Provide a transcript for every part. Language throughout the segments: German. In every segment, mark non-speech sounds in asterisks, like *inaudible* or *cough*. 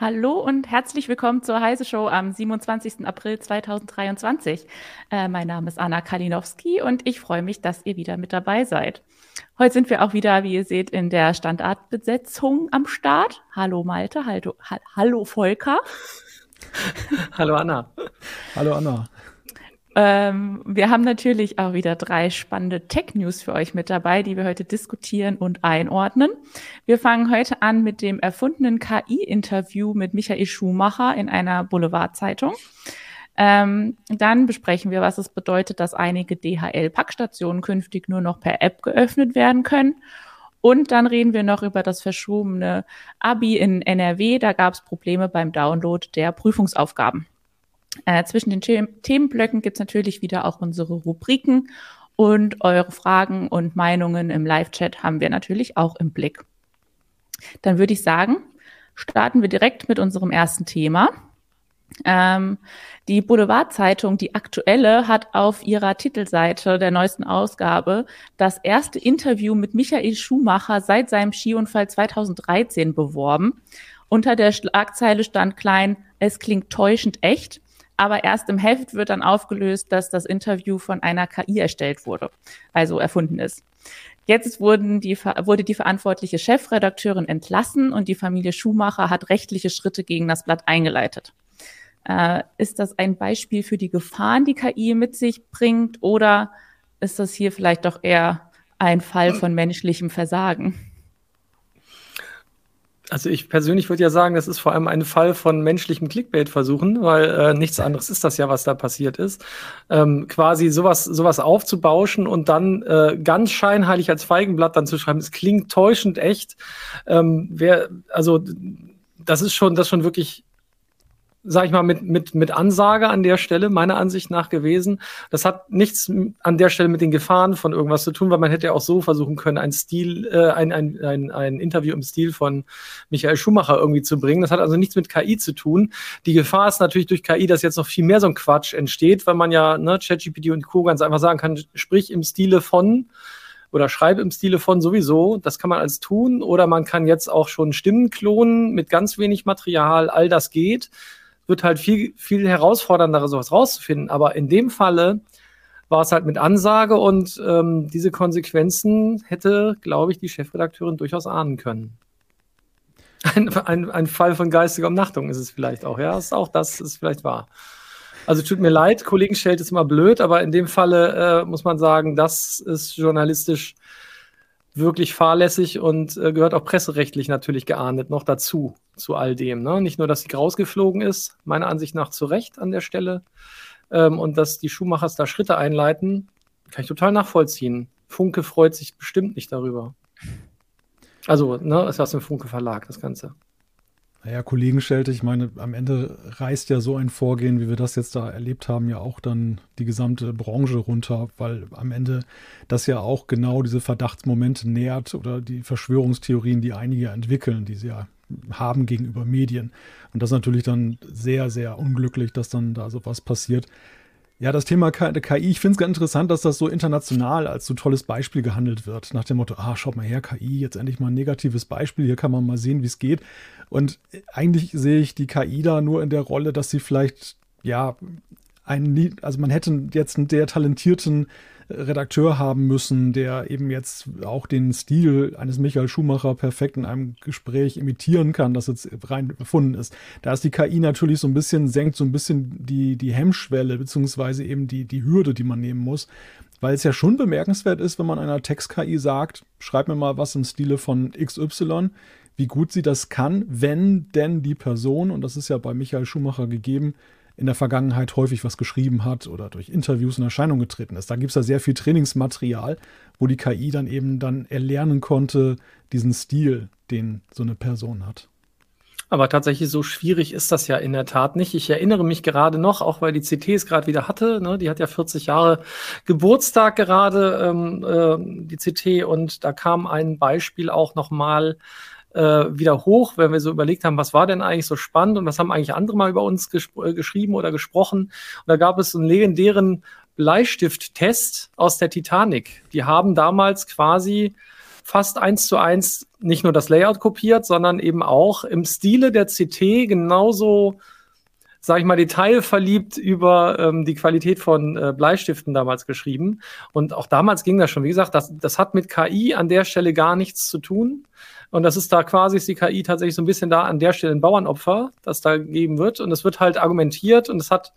Hallo und herzlich willkommen zur Heise Show am 27. April 2023. Äh, mein Name ist Anna Kalinowski und ich freue mich, dass ihr wieder mit dabei seid. Heute sind wir auch wieder, wie ihr seht, in der Standardbesetzung am Start. Hallo Malte, hallo, hallo Volker. Hallo Anna. Hallo Anna. Ähm, wir haben natürlich auch wieder drei spannende Tech-News für euch mit dabei, die wir heute diskutieren und einordnen. Wir fangen heute an mit dem erfundenen KI-Interview mit Michael Schumacher in einer Boulevardzeitung. Ähm, dann besprechen wir, was es bedeutet, dass einige DHL-Packstationen künftig nur noch per App geöffnet werden können. Und dann reden wir noch über das verschobene Abi in NRW. Da gab es Probleme beim Download der Prüfungsaufgaben. Äh, zwischen den Themenblöcken gibt es natürlich wieder auch unsere Rubriken und eure Fragen und Meinungen im Live-Chat haben wir natürlich auch im Blick. Dann würde ich sagen, starten wir direkt mit unserem ersten Thema. Ähm, die Boulevardzeitung, die aktuelle, hat auf ihrer Titelseite der neuesten Ausgabe das erste Interview mit Michael Schumacher seit seinem Skiunfall 2013 beworben. Unter der Schlagzeile stand klein, es klingt täuschend echt aber erst im Heft wird dann aufgelöst, dass das Interview von einer KI erstellt wurde, also erfunden ist. Jetzt wurden die, wurde die verantwortliche Chefredakteurin entlassen und die Familie Schumacher hat rechtliche Schritte gegen das Blatt eingeleitet. Äh, ist das ein Beispiel für die Gefahren, die KI mit sich bringt, oder ist das hier vielleicht doch eher ein Fall von menschlichem Versagen? Also ich persönlich würde ja sagen, das ist vor allem ein Fall von menschlichem Clickbait-Versuchen, weil äh, nichts anderes ist das ja, was da passiert ist. Ähm, quasi sowas, sowas aufzubauschen und dann äh, ganz scheinheilig als Feigenblatt dann zu schreiben, es klingt täuschend echt. Ähm, wer, also das ist schon, das schon wirklich sag ich mal, mit, mit, mit Ansage an der Stelle, meiner Ansicht nach gewesen. Das hat nichts an der Stelle mit den Gefahren von irgendwas zu tun, weil man hätte ja auch so versuchen können, ein Stil, äh, ein, ein, ein, ein Interview im Stil von Michael Schumacher irgendwie zu bringen. Das hat also nichts mit KI zu tun. Die Gefahr ist natürlich durch KI, dass jetzt noch viel mehr so ein Quatsch entsteht, weil man ja, ne, ChatGPT und Co. ganz einfach sagen kann, sprich im Stile von oder schreibe im Stile von sowieso. Das kann man als tun. Oder man kann jetzt auch schon Stimmen klonen mit ganz wenig Material. All das geht wird halt viel, viel herausfordernder, sowas rauszufinden. Aber in dem Falle war es halt mit Ansage und ähm, diese Konsequenzen hätte, glaube ich, die Chefredakteurin durchaus ahnen können. *laughs* Ein, ein, ein Fall von geistiger Umnachtung ist es vielleicht auch, ja. Ist auch das ist vielleicht wahr. Also tut mir leid, Kollegen stellt es immer blöd, aber in dem Falle äh, muss man sagen, das ist journalistisch wirklich fahrlässig und äh, gehört auch presserechtlich natürlich geahndet noch dazu, zu all dem. Ne? Nicht nur, dass sie rausgeflogen ist, meiner Ansicht nach zu Recht an der Stelle, ähm, und dass die Schuhmachers da Schritte einleiten, kann ich total nachvollziehen. Funke freut sich bestimmt nicht darüber. Also, ne, ist aus dem Funke Verlag, das Ganze. Naja, Kollegenschelte, ich meine, am Ende reißt ja so ein Vorgehen, wie wir das jetzt da erlebt haben, ja auch dann die gesamte Branche runter, weil am Ende das ja auch genau diese Verdachtsmomente nährt oder die Verschwörungstheorien, die einige entwickeln, die sie ja haben gegenüber Medien. Und das ist natürlich dann sehr, sehr unglücklich, dass dann da sowas passiert. Ja, das Thema KI, ich finde es ganz interessant, dass das so international als so tolles Beispiel gehandelt wird. Nach dem Motto, ah, schaut mal her, KI, jetzt endlich mal ein negatives Beispiel, hier kann man mal sehen, wie es geht. Und eigentlich sehe ich die KI da nur in der Rolle, dass sie vielleicht, ja, ein, also man hätte jetzt einen sehr talentierten Redakteur haben müssen, der eben jetzt auch den Stil eines Michael Schumacher perfekt in einem Gespräch imitieren kann, das jetzt rein erfunden ist. Da ist die KI natürlich so ein bisschen, senkt so ein bisschen die, die Hemmschwelle, beziehungsweise eben die, die Hürde, die man nehmen muss. Weil es ja schon bemerkenswert ist, wenn man einer Text-KI sagt, schreib mir mal was im Stile von XY, wie gut sie das kann, wenn denn die Person, und das ist ja bei Michael Schumacher gegeben, in der Vergangenheit häufig was geschrieben hat oder durch Interviews in Erscheinung getreten ist. Da gibt es ja sehr viel Trainingsmaterial, wo die KI dann eben dann erlernen konnte, diesen Stil, den so eine Person hat. Aber tatsächlich so schwierig ist das ja in der Tat nicht. Ich erinnere mich gerade noch, auch weil die CT es gerade wieder hatte, ne, die hat ja 40 Jahre Geburtstag gerade, ähm, äh, die CT, und da kam ein Beispiel auch nochmal äh, wieder hoch, wenn wir so überlegt haben, was war denn eigentlich so spannend und was haben eigentlich andere mal über uns äh, geschrieben oder gesprochen. Und da gab es einen legendären Bleistift-Test aus der Titanic. Die haben damals quasi fast eins zu eins nicht nur das Layout kopiert, sondern eben auch im Stile der CT genauso sage ich mal, detailverliebt über ähm, die Qualität von äh, Bleistiften damals geschrieben. Und auch damals ging das schon. Wie gesagt, das, das hat mit KI an der Stelle gar nichts zu tun. Und das ist da quasi, ist die KI tatsächlich so ein bisschen da an der Stelle ein Bauernopfer, das da gegeben wird. Und es wird halt argumentiert und es hat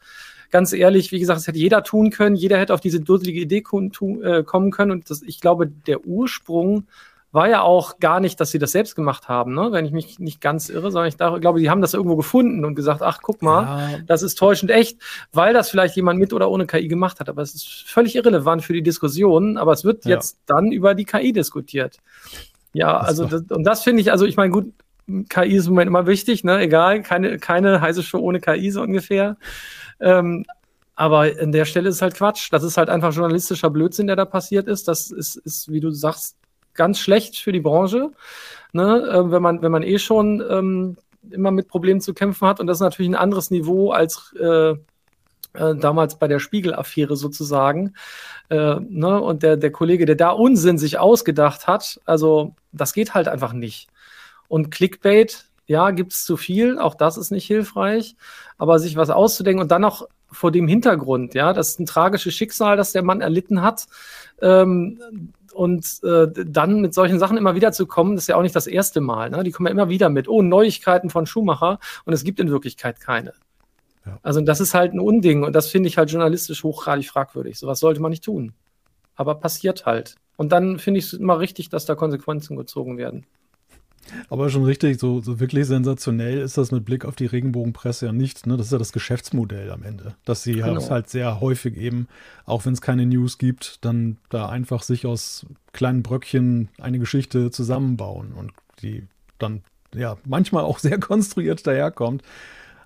ganz ehrlich, wie gesagt, es hätte jeder tun können. Jeder hätte auf diese dusselige Idee äh, kommen können. Und das, ich glaube, der Ursprung war ja auch gar nicht, dass sie das selbst gemacht haben, ne? wenn ich mich nicht ganz irre, sondern ich da, glaube, die haben das irgendwo gefunden und gesagt, ach, guck mal, ja. das ist täuschend echt, weil das vielleicht jemand mit oder ohne KI gemacht hat. Aber es ist völlig irrelevant für die Diskussion, aber es wird ja. jetzt dann über die KI diskutiert. Ja, das also, das, und das finde ich, also ich meine, gut, KI ist im Moment immer wichtig, ne? egal, keine, keine heiße Show ohne KI so ungefähr. Ähm, aber an der Stelle ist halt Quatsch. Das ist halt einfach journalistischer Blödsinn, der da passiert ist. Das ist, ist wie du sagst, ganz schlecht für die Branche, ne? äh, wenn, man, wenn man eh schon ähm, immer mit Problemen zu kämpfen hat. Und das ist natürlich ein anderes Niveau als äh, äh, damals bei der Spiegel-Affäre sozusagen. Äh, ne? Und der, der Kollege, der da Unsinn sich ausgedacht hat, also das geht halt einfach nicht. Und Clickbait, ja, gibt es zu viel, auch das ist nicht hilfreich, aber sich was auszudenken und dann noch vor dem Hintergrund, ja, das ist ein tragisches Schicksal, das der Mann erlitten hat. Ähm, und äh, dann mit solchen Sachen immer wieder zu kommen, das ist ja auch nicht das erste Mal. Ne? Die kommen ja immer wieder mit, oh, Neuigkeiten von Schumacher und es gibt in Wirklichkeit keine. Ja. Also das ist halt ein Unding und das finde ich halt journalistisch hochgradig fragwürdig. Sowas sollte man nicht tun. Aber passiert halt. Und dann finde ich es immer richtig, dass da Konsequenzen gezogen werden. Aber schon richtig, so, so wirklich sensationell ist das mit Blick auf die Regenbogenpresse ja nicht. Ne? Das ist ja das Geschäftsmodell am Ende. Dass sie genau. halt sehr häufig eben, auch wenn es keine News gibt, dann da einfach sich aus kleinen Bröckchen eine Geschichte zusammenbauen und die dann ja manchmal auch sehr *laughs* konstruiert daherkommt.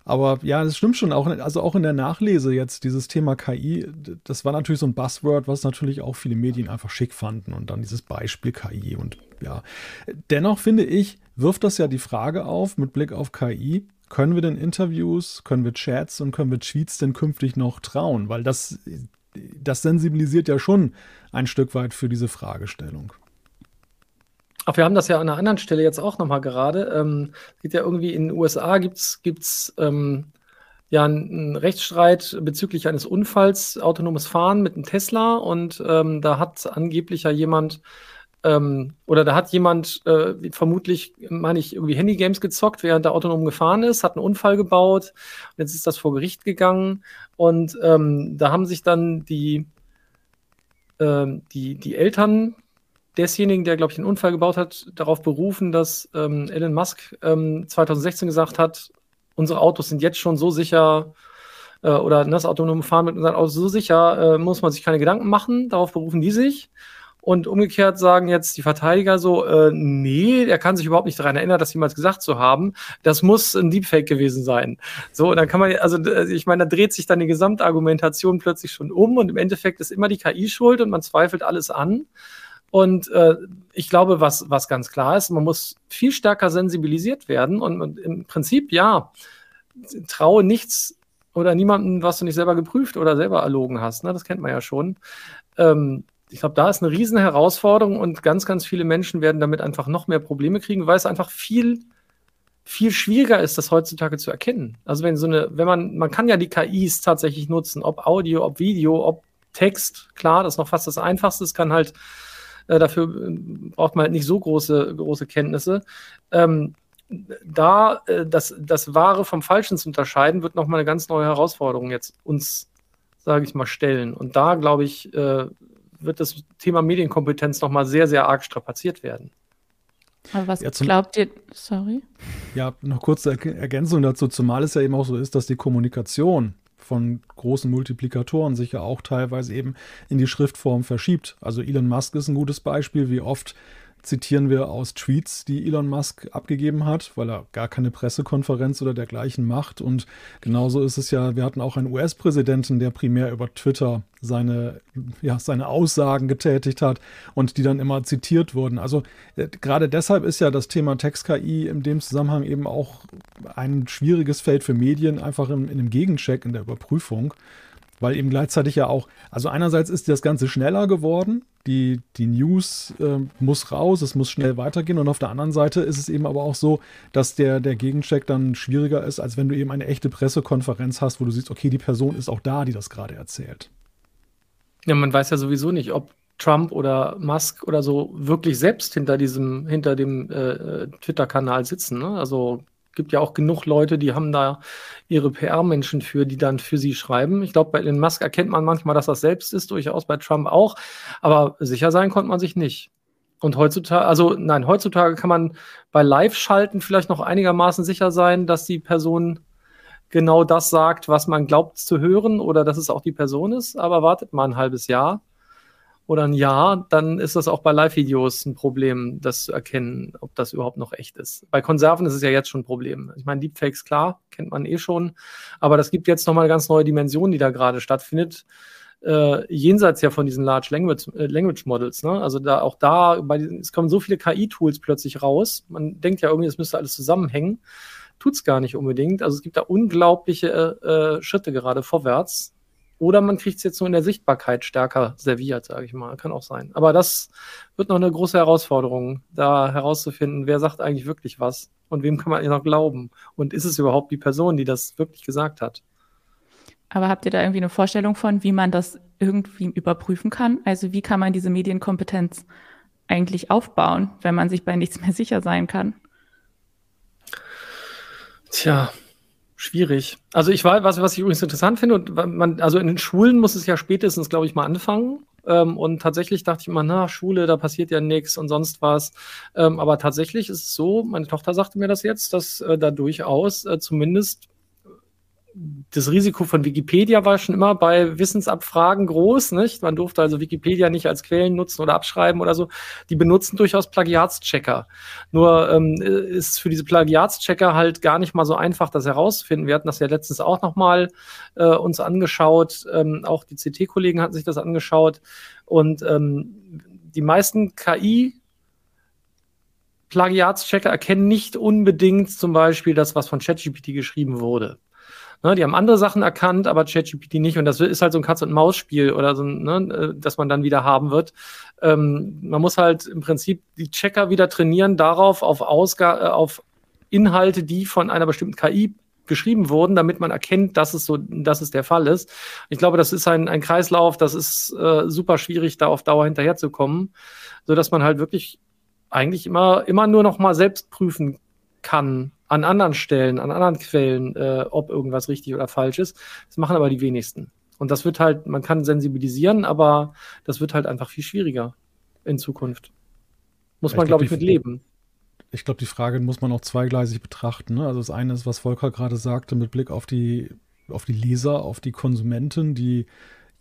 Aber ja, das stimmt schon. Auch, also auch in der Nachlese jetzt dieses Thema KI, das war natürlich so ein Buzzword, was natürlich auch viele Medien einfach schick fanden. Und dann dieses Beispiel KI. Und ja, dennoch finde ich, wirft das ja die Frage auf mit Blick auf KI. Können wir denn Interviews, können wir Chats und können wir Tweets denn künftig noch trauen? Weil das, das sensibilisiert ja schon ein Stück weit für diese Fragestellung. Ach, wir haben das ja an einer anderen Stelle jetzt auch nochmal gerade. Ähm, geht ja irgendwie in den USA gibt's gibt's ähm, ja einen Rechtsstreit bezüglich eines Unfalls, autonomes Fahren mit einem Tesla und ähm, da hat angeblich ja jemand ähm, oder da hat jemand äh, vermutlich, meine ich, irgendwie Handygames gezockt, während der autonom gefahren ist, hat einen Unfall gebaut jetzt ist das vor Gericht gegangen und ähm, da haben sich dann die ähm, die, die Eltern desjenigen, der, glaube ich, den Unfall gebaut hat, darauf berufen, dass ähm, Elon Musk ähm, 2016 gesagt hat, unsere Autos sind jetzt schon so sicher äh, oder das autonome Fahren mit unseren Autos so sicher, äh, muss man sich keine Gedanken machen. Darauf berufen die sich. Und umgekehrt sagen jetzt die Verteidiger so, äh, nee, er kann sich überhaupt nicht daran erinnern, das jemals gesagt zu haben. Das muss ein Deepfake gewesen sein. So, und dann kann man, also ich meine, da dreht sich dann die Gesamtargumentation plötzlich schon um und im Endeffekt ist immer die KI schuld und man zweifelt alles an. Und äh, ich glaube, was, was ganz klar ist, man muss viel stärker sensibilisiert werden. Und, und im Prinzip, ja, traue nichts oder niemandem, was du nicht selber geprüft oder selber erlogen hast. Ne? Das kennt man ja schon. Ähm, ich glaube, da ist eine riesen Herausforderung und ganz, ganz viele Menschen werden damit einfach noch mehr Probleme kriegen, weil es einfach viel, viel schwieriger ist, das heutzutage zu erkennen. Also wenn so eine, wenn man, man kann ja die KIs tatsächlich nutzen, ob Audio, ob Video, ob Text, klar, das ist noch fast das Einfachste. Es kann halt äh, dafür äh, braucht man halt nicht so große, große Kenntnisse. Ähm, da äh, das, das Wahre vom Falschen zu unterscheiden, wird nochmal eine ganz neue Herausforderung jetzt uns, sage ich mal, stellen. Und da, glaube ich, äh, wird das Thema Medienkompetenz nochmal sehr, sehr arg strapaziert werden. Aber was ja, glaubt ihr, sorry? Ja, noch kurze Ergänzung dazu, zumal es ja eben auch so ist, dass die Kommunikation von großen Multiplikatoren sich ja auch teilweise eben in die Schriftform verschiebt. Also Elon Musk ist ein gutes Beispiel, wie oft zitieren wir aus Tweets, die Elon Musk abgegeben hat, weil er gar keine Pressekonferenz oder dergleichen macht. Und genauso ist es ja, wir hatten auch einen US-Präsidenten, der primär über Twitter seine, ja, seine Aussagen getätigt hat und die dann immer zitiert wurden. Also äh, gerade deshalb ist ja das Thema Text-KI in dem Zusammenhang eben auch ein schwieriges Feld für Medien, einfach in, in einem Gegencheck, in der Überprüfung weil eben gleichzeitig ja auch, also einerseits ist das Ganze schneller geworden, die, die News äh, muss raus, es muss schnell weitergehen und auf der anderen Seite ist es eben aber auch so, dass der, der Gegencheck dann schwieriger ist, als wenn du eben eine echte Pressekonferenz hast, wo du siehst, okay, die Person ist auch da, die das gerade erzählt. Ja, man weiß ja sowieso nicht, ob Trump oder Musk oder so wirklich selbst hinter diesem, hinter dem äh, äh Twitter-Kanal sitzen. Ne? Also gibt ja auch genug Leute, die haben da ihre PR-Menschen für, die dann für sie schreiben. Ich glaube, bei Elon Musk erkennt man manchmal, dass das selbst ist, durchaus bei Trump auch. Aber sicher sein konnte man sich nicht. Und heutzutage, also nein, heutzutage kann man bei Live-Schalten vielleicht noch einigermaßen sicher sein, dass die Person genau das sagt, was man glaubt zu hören oder dass es auch die Person ist. Aber wartet mal ein halbes Jahr oder ein Jahr, dann ist das auch bei Live-Videos ein Problem, das zu erkennen, ob das überhaupt noch echt ist. Bei Konserven ist es ja jetzt schon ein Problem. Ich meine, Deepfakes, klar, kennt man eh schon, aber das gibt jetzt nochmal eine ganz neue Dimension, die da gerade stattfindet. Äh, jenseits ja von diesen Large Language, äh, Language Models. Ne? Also da auch da, bei, es kommen so viele KI-Tools plötzlich raus. Man denkt ja irgendwie, es müsste alles zusammenhängen. Tut's gar nicht unbedingt. Also es gibt da unglaubliche äh, Schritte gerade vorwärts. Oder man kriegt es jetzt nur in der Sichtbarkeit stärker serviert, sage ich mal. Kann auch sein. Aber das wird noch eine große Herausforderung, da herauszufinden, wer sagt eigentlich wirklich was und wem kann man noch glauben. Und ist es überhaupt die Person, die das wirklich gesagt hat? Aber habt ihr da irgendwie eine Vorstellung von, wie man das irgendwie überprüfen kann? Also wie kann man diese Medienkompetenz eigentlich aufbauen, wenn man sich bei nichts mehr sicher sein kann? Tja, Schwierig. Also ich war, was, was ich übrigens interessant finde, und man, also in den Schulen muss es ja spätestens, glaube ich, mal anfangen. Ähm, und tatsächlich dachte ich immer, na, Schule, da passiert ja nichts und sonst was. Ähm, aber tatsächlich ist es so, meine Tochter sagte mir das jetzt, dass äh, da durchaus äh, zumindest das Risiko von Wikipedia war schon immer bei Wissensabfragen groß, nicht? Man durfte also Wikipedia nicht als Quellen nutzen oder abschreiben oder so. Die benutzen durchaus Plagiatschecker. Nur ähm, ist für diese Plagiatschecker halt gar nicht mal so einfach, das herauszufinden. Wir hatten das ja letztens auch nochmal äh, uns angeschaut. Ähm, auch die CT-Kollegen hatten sich das angeschaut. Und ähm, die meisten KI Plagiatschecker erkennen nicht unbedingt zum Beispiel das, was von ChatGPT geschrieben wurde. Ne, die haben andere Sachen erkannt, aber ChatGPT nicht. Und das ist halt so ein Katz-und-Maus-Spiel oder so, ne, äh, das man dann wieder haben wird. Ähm, man muss halt im Prinzip die Checker wieder trainieren darauf, auf, Ausga äh, auf Inhalte, die von einer bestimmten KI geschrieben wurden, damit man erkennt, dass es so, dass es der Fall ist. Ich glaube, das ist ein, ein Kreislauf, das ist äh, super schwierig, da auf Dauer hinterherzukommen, so dass man halt wirklich eigentlich immer, immer nur noch mal selbst prüfen kann, an anderen Stellen, an anderen Quellen, äh, ob irgendwas richtig oder falsch ist. Das machen aber die wenigsten. Und das wird halt, man kann sensibilisieren, aber das wird halt einfach viel schwieriger in Zukunft. Muss ja, man, glaube ich, glaub, mit leben. Ich glaube, die Frage muss man auch zweigleisig betrachten. Ne? Also das eine ist, was Volker gerade sagte, mit Blick auf die, auf die Leser, auf die Konsumenten, die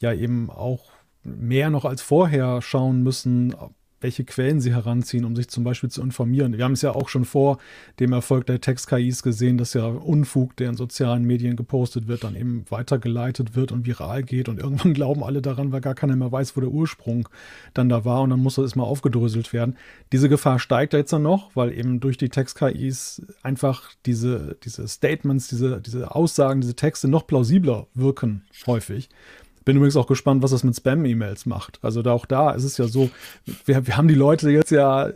ja eben auch mehr noch als vorher schauen müssen, welche Quellen sie heranziehen, um sich zum Beispiel zu informieren. Wir haben es ja auch schon vor dem Erfolg der Text-KIs gesehen, dass ja Unfug, der in sozialen Medien gepostet wird, dann eben weitergeleitet wird und viral geht und irgendwann *laughs* glauben alle daran, weil gar keiner mehr weiß, wo der Ursprung dann da war und dann muss das mal aufgedröselt werden. Diese Gefahr steigt jetzt dann noch, weil eben durch die Text-KIs einfach diese, diese Statements, diese, diese Aussagen, diese Texte noch plausibler wirken, häufig. Bin übrigens auch gespannt, was das mit Spam-E-Mails macht. Also da auch da ist es ja so, wir, wir haben die Leute jetzt ja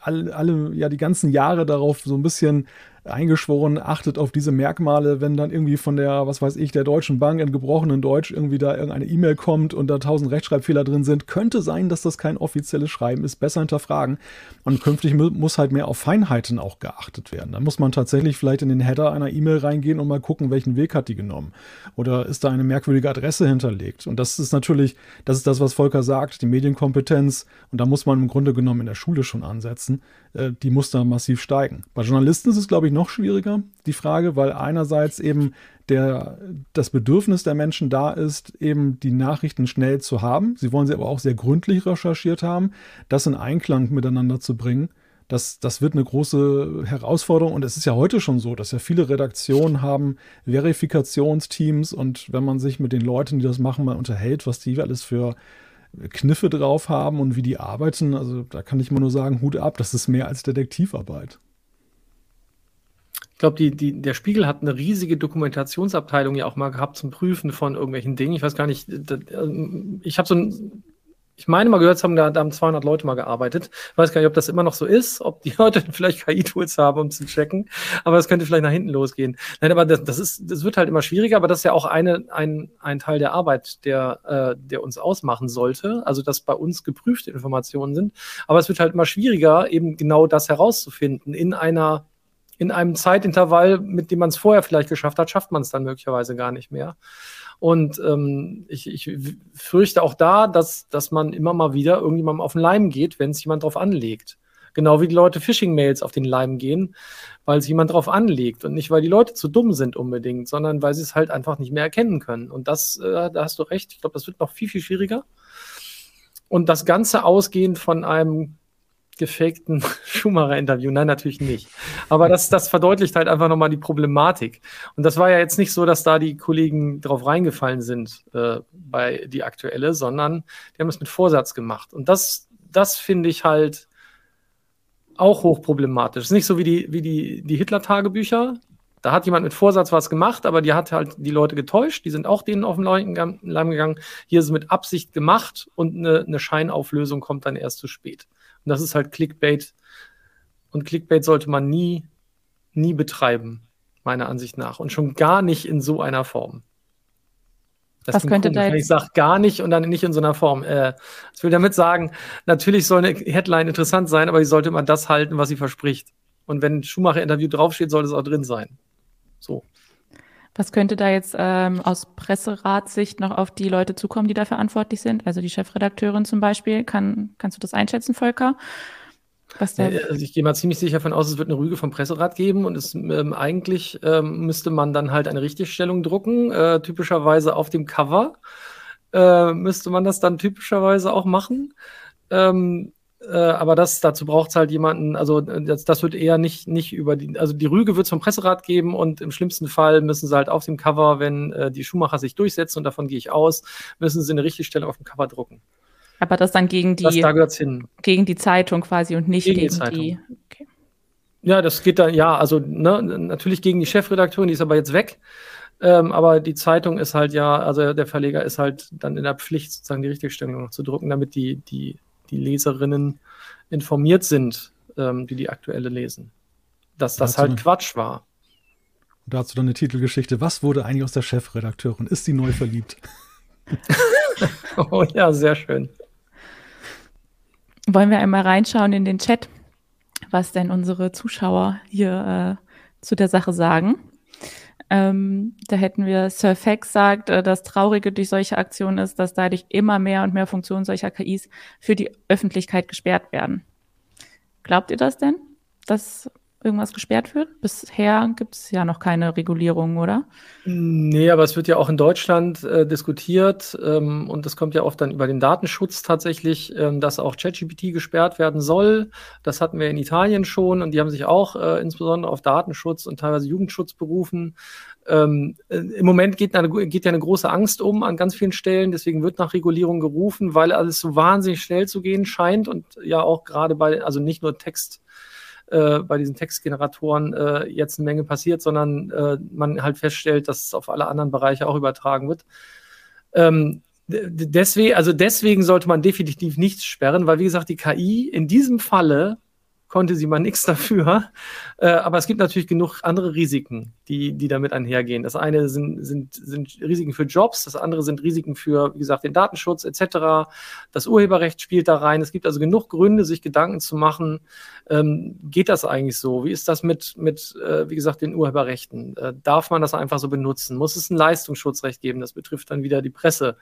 alle, alle, ja die ganzen Jahre darauf so ein bisschen eingeschworen, achtet auf diese Merkmale, wenn dann irgendwie von der, was weiß ich, der Deutschen Bank in gebrochenen Deutsch irgendwie da irgendeine E-Mail kommt und da tausend Rechtschreibfehler drin sind, könnte sein, dass das kein offizielles Schreiben ist, besser hinterfragen. Und künftig muss halt mehr auf Feinheiten auch geachtet werden. Da muss man tatsächlich vielleicht in den Header einer E-Mail reingehen und mal gucken, welchen Weg hat die genommen. Oder ist da eine merkwürdige Adresse hinterlegt? Und das ist natürlich, das ist das, was Volker sagt, die Medienkompetenz. Und da muss man im Grunde genommen in der Schule schon ansetzen. Äh, die muss da massiv steigen. Bei Journalisten ist es, glaube ich, noch schwieriger, die Frage, weil einerseits eben der, das Bedürfnis der Menschen da ist, eben die Nachrichten schnell zu haben. Sie wollen sie aber auch sehr gründlich recherchiert haben, das in Einklang miteinander zu bringen. Das, das wird eine große Herausforderung und es ist ja heute schon so, dass ja viele Redaktionen haben Verifikationsteams und wenn man sich mit den Leuten, die das machen, mal unterhält, was die alles für Kniffe drauf haben und wie die arbeiten, also da kann ich immer nur sagen, Hut ab, das ist mehr als Detektivarbeit. Ich glaube, die, die, der Spiegel hat eine riesige Dokumentationsabteilung ja auch mal gehabt zum Prüfen von irgendwelchen Dingen. Ich weiß gar nicht, ich habe so ein ich meine mal gehört haben, da, da haben 200 Leute mal gearbeitet. Ich weiß gar nicht, ob das immer noch so ist, ob die *laughs* Leute vielleicht KI-Tools haben, um zu checken. Aber das könnte vielleicht nach hinten losgehen. Nein, aber das, das ist, das wird halt immer schwieriger. Aber das ist ja auch eine, ein, ein Teil der Arbeit, der, äh, der uns ausmachen sollte. Also, dass bei uns geprüfte Informationen sind. Aber es wird halt immer schwieriger, eben genau das herauszufinden. In einer, in einem Zeitintervall, mit dem man es vorher vielleicht geschafft hat, schafft man es dann möglicherweise gar nicht mehr. Und ähm, ich, ich fürchte auch da, dass, dass man immer mal wieder irgendjemandem auf den Leim geht, wenn es jemand drauf anlegt. Genau wie die Leute Phishing-Mails auf den Leim gehen, weil es jemand drauf anlegt und nicht, weil die Leute zu dumm sind unbedingt, sondern weil sie es halt einfach nicht mehr erkennen können. Und das, äh, da hast du recht, ich glaube, das wird noch viel, viel schwieriger. Und das Ganze ausgehend von einem gefakten *laughs* Schumacher-Interview. Nein, natürlich nicht. Aber das, das verdeutlicht halt einfach nochmal die Problematik. Und das war ja jetzt nicht so, dass da die Kollegen drauf reingefallen sind äh, bei die aktuelle, sondern die haben es mit Vorsatz gemacht. Und das, das finde ich halt auch hochproblematisch. Ist nicht so wie die, wie die, die Hitler-Tagebücher. Da hat jemand mit Vorsatz was gemacht, aber die hat halt die Leute getäuscht. Die sind auch denen auf den Leim gegangen. Hier ist es mit Absicht gemacht und eine, eine Scheinauflösung kommt dann erst zu spät. Und das ist halt Clickbait. Und Clickbait sollte man nie, nie betreiben, meiner Ansicht nach. Und schon gar nicht in so einer Form. Das Was könnte da jetzt? Ich sage gar nicht und dann nicht in so einer Form. Äh, ich will damit sagen, natürlich soll eine Headline interessant sein, aber sie sollte immer das halten, was sie verspricht. Und wenn ein Schumacher-Interview draufsteht, sollte es auch drin sein. So. Was könnte da jetzt ähm, aus Presseratssicht noch auf die Leute zukommen, die da verantwortlich sind? Also die Chefredakteurin zum Beispiel. Kann, kannst du das einschätzen, Volker? Was da also ich gehe mal ziemlich sicher davon aus, es wird eine Rüge vom Presserat geben und es, ähm, eigentlich ähm, müsste man dann halt eine Richtigstellung drucken, äh, typischerweise auf dem Cover. Äh, müsste man das dann typischerweise auch machen. Ähm, äh, aber das, dazu braucht es halt jemanden, also das, das, wird eher nicht, nicht über die, also die Rüge wird es vom Presserat geben und im schlimmsten Fall müssen sie halt auf dem Cover, wenn äh, die Schuhmacher sich durchsetzen und davon gehe ich aus, müssen sie eine Richtigstellung auf dem Cover drucken. Aber das dann gegen die, das, da hin. gegen die Zeitung quasi und nicht gegen, gegen die, die okay. Ja, das geht dann, ja, also ne, natürlich gegen die Chefredakteurin, die ist aber jetzt weg. Ähm, aber die Zeitung ist halt ja, also der Verleger ist halt dann in der Pflicht, sozusagen die Richtigstellung noch zu drucken, damit die, die die Leserinnen informiert sind, ähm, die die aktuelle lesen. Dass das halt Quatsch war. Und dazu dann eine Titelgeschichte. Was wurde eigentlich aus der Chefredakteurin? Ist sie neu verliebt? *laughs* oh ja, sehr schön. Wollen wir einmal reinschauen in den Chat, was denn unsere Zuschauer hier äh, zu der Sache sagen? Ähm, da hätten wir Sir Fax sagt, äh, das Traurige durch solche Aktionen ist, dass dadurch immer mehr und mehr Funktionen solcher KIs für die Öffentlichkeit gesperrt werden. Glaubt ihr das denn, dass irgendwas gesperrt wird? Bisher gibt es ja noch keine Regulierung, oder? Nee, aber es wird ja auch in Deutschland äh, diskutiert ähm, und das kommt ja oft dann über den Datenschutz tatsächlich, ähm, dass auch ChatGPT gesperrt werden soll. Das hatten wir in Italien schon und die haben sich auch äh, insbesondere auf Datenschutz und teilweise Jugendschutz berufen. Ähm, äh, Im Moment geht, eine, geht ja eine große Angst um an ganz vielen Stellen, deswegen wird nach Regulierung gerufen, weil alles so wahnsinnig schnell zu gehen scheint und ja auch gerade bei, also nicht nur Text äh, bei diesen Textgeneratoren äh, jetzt eine Menge passiert, sondern äh, man halt feststellt, dass es auf alle anderen Bereiche auch übertragen wird. Ähm, deswegen, also deswegen sollte man definitiv nichts sperren, weil wie gesagt, die KI in diesem Falle konnte sie mal nichts dafür. Äh, aber es gibt natürlich genug andere Risiken, die, die damit einhergehen. Das eine sind, sind, sind Risiken für Jobs, das andere sind Risiken für, wie gesagt, den Datenschutz etc. Das Urheberrecht spielt da rein. Es gibt also genug Gründe, sich Gedanken zu machen, ähm, geht das eigentlich so? Wie ist das mit, mit äh, wie gesagt, den Urheberrechten? Äh, darf man das einfach so benutzen? Muss es ein Leistungsschutzrecht geben? Das betrifft dann wieder die Presse,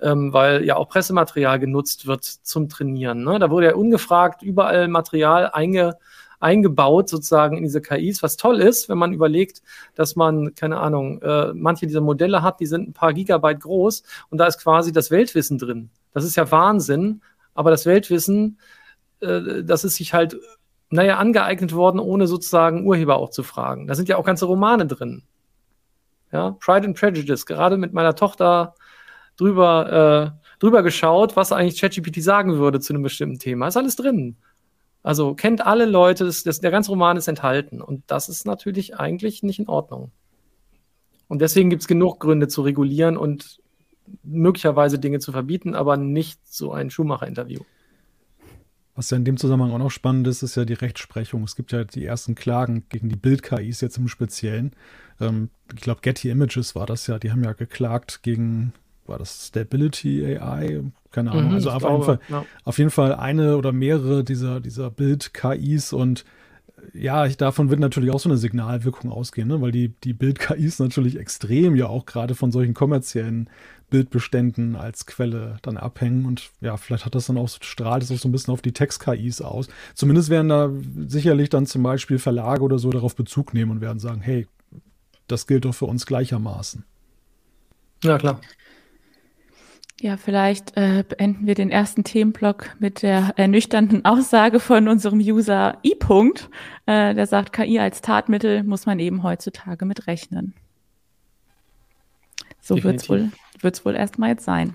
ähm, weil ja auch Pressematerial genutzt wird zum Trainieren. Ne? Da wurde ja ungefragt überall Material eingebaut einge, eingebaut sozusagen in diese KIs, was toll ist, wenn man überlegt, dass man, keine Ahnung, äh, manche dieser Modelle hat, die sind ein paar Gigabyte groß und da ist quasi das Weltwissen drin. Das ist ja Wahnsinn, aber das Weltwissen, äh, das ist sich halt, naja, angeeignet worden, ohne sozusagen Urheber auch zu fragen. Da sind ja auch ganze Romane drin. Ja, Pride and Prejudice, gerade mit meiner Tochter drüber, äh, drüber geschaut, was eigentlich ChatGPT sagen würde zu einem bestimmten Thema. Ist alles drin. Also kennt alle Leute, das, das, der ganze Roman ist enthalten. Und das ist natürlich eigentlich nicht in Ordnung. Und deswegen gibt es genug Gründe zu regulieren und möglicherweise Dinge zu verbieten, aber nicht so ein Schuhmacher-Interview. Was ja in dem Zusammenhang auch noch spannend ist, ist ja die Rechtsprechung. Es gibt ja die ersten Klagen gegen die Bild-KIs jetzt im Speziellen. Ähm, ich glaube, Getty Images war das ja. Die haben ja geklagt gegen war das Stability AI? Keine Ahnung. Mhm, also auf, glaube, jeden Fall, ja. auf jeden Fall eine oder mehrere dieser, dieser Bild-KIs und ja, ich, davon wird natürlich auch so eine Signalwirkung ausgehen, ne? weil die, die Bild-KIs natürlich extrem ja auch gerade von solchen kommerziellen Bildbeständen als Quelle dann abhängen und ja, vielleicht hat das dann auch, strahlt es auch so ein bisschen auf die Text-KIs aus. Zumindest werden da sicherlich dann zum Beispiel Verlage oder so darauf Bezug nehmen und werden sagen, hey, das gilt doch für uns gleichermaßen. Ja, klar. Ja, vielleicht äh, beenden wir den ersten Themenblock mit der ernüchternden *laughs* Aussage von unserem User I. -Punkt. Äh, der sagt, KI als Tatmittel muss man eben heutzutage mit rechnen. So wird es wohl, wird's wohl erstmal jetzt sein.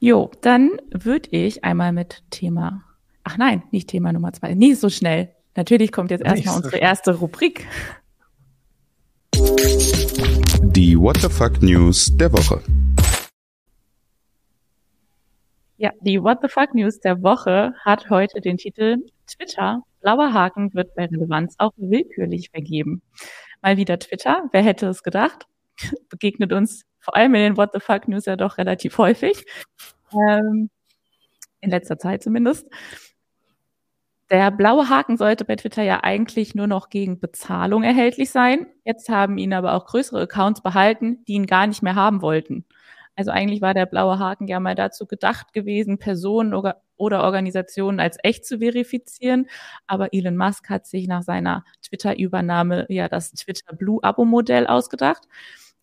Jo, dann würde ich einmal mit Thema, ach nein, nicht Thema Nummer zwei, nicht so schnell. Natürlich kommt jetzt erstmal unsere schnell. erste Rubrik. Die What the Fuck News der Woche. Ja, die What the Fuck News der Woche hat heute den Titel Twitter. Blauer Haken wird bei Relevanz auch willkürlich vergeben. Mal wieder Twitter. Wer hätte es gedacht? *laughs* Begegnet uns vor allem in den What the Fuck News ja doch relativ häufig. Ähm, in letzter Zeit zumindest. Der blaue Haken sollte bei Twitter ja eigentlich nur noch gegen Bezahlung erhältlich sein. Jetzt haben ihn aber auch größere Accounts behalten, die ihn gar nicht mehr haben wollten. Also eigentlich war der blaue Haken ja mal dazu gedacht gewesen, Personen oder, Organisationen als echt zu verifizieren. Aber Elon Musk hat sich nach seiner Twitter-Übernahme ja das Twitter Blue-Abo-Modell ausgedacht,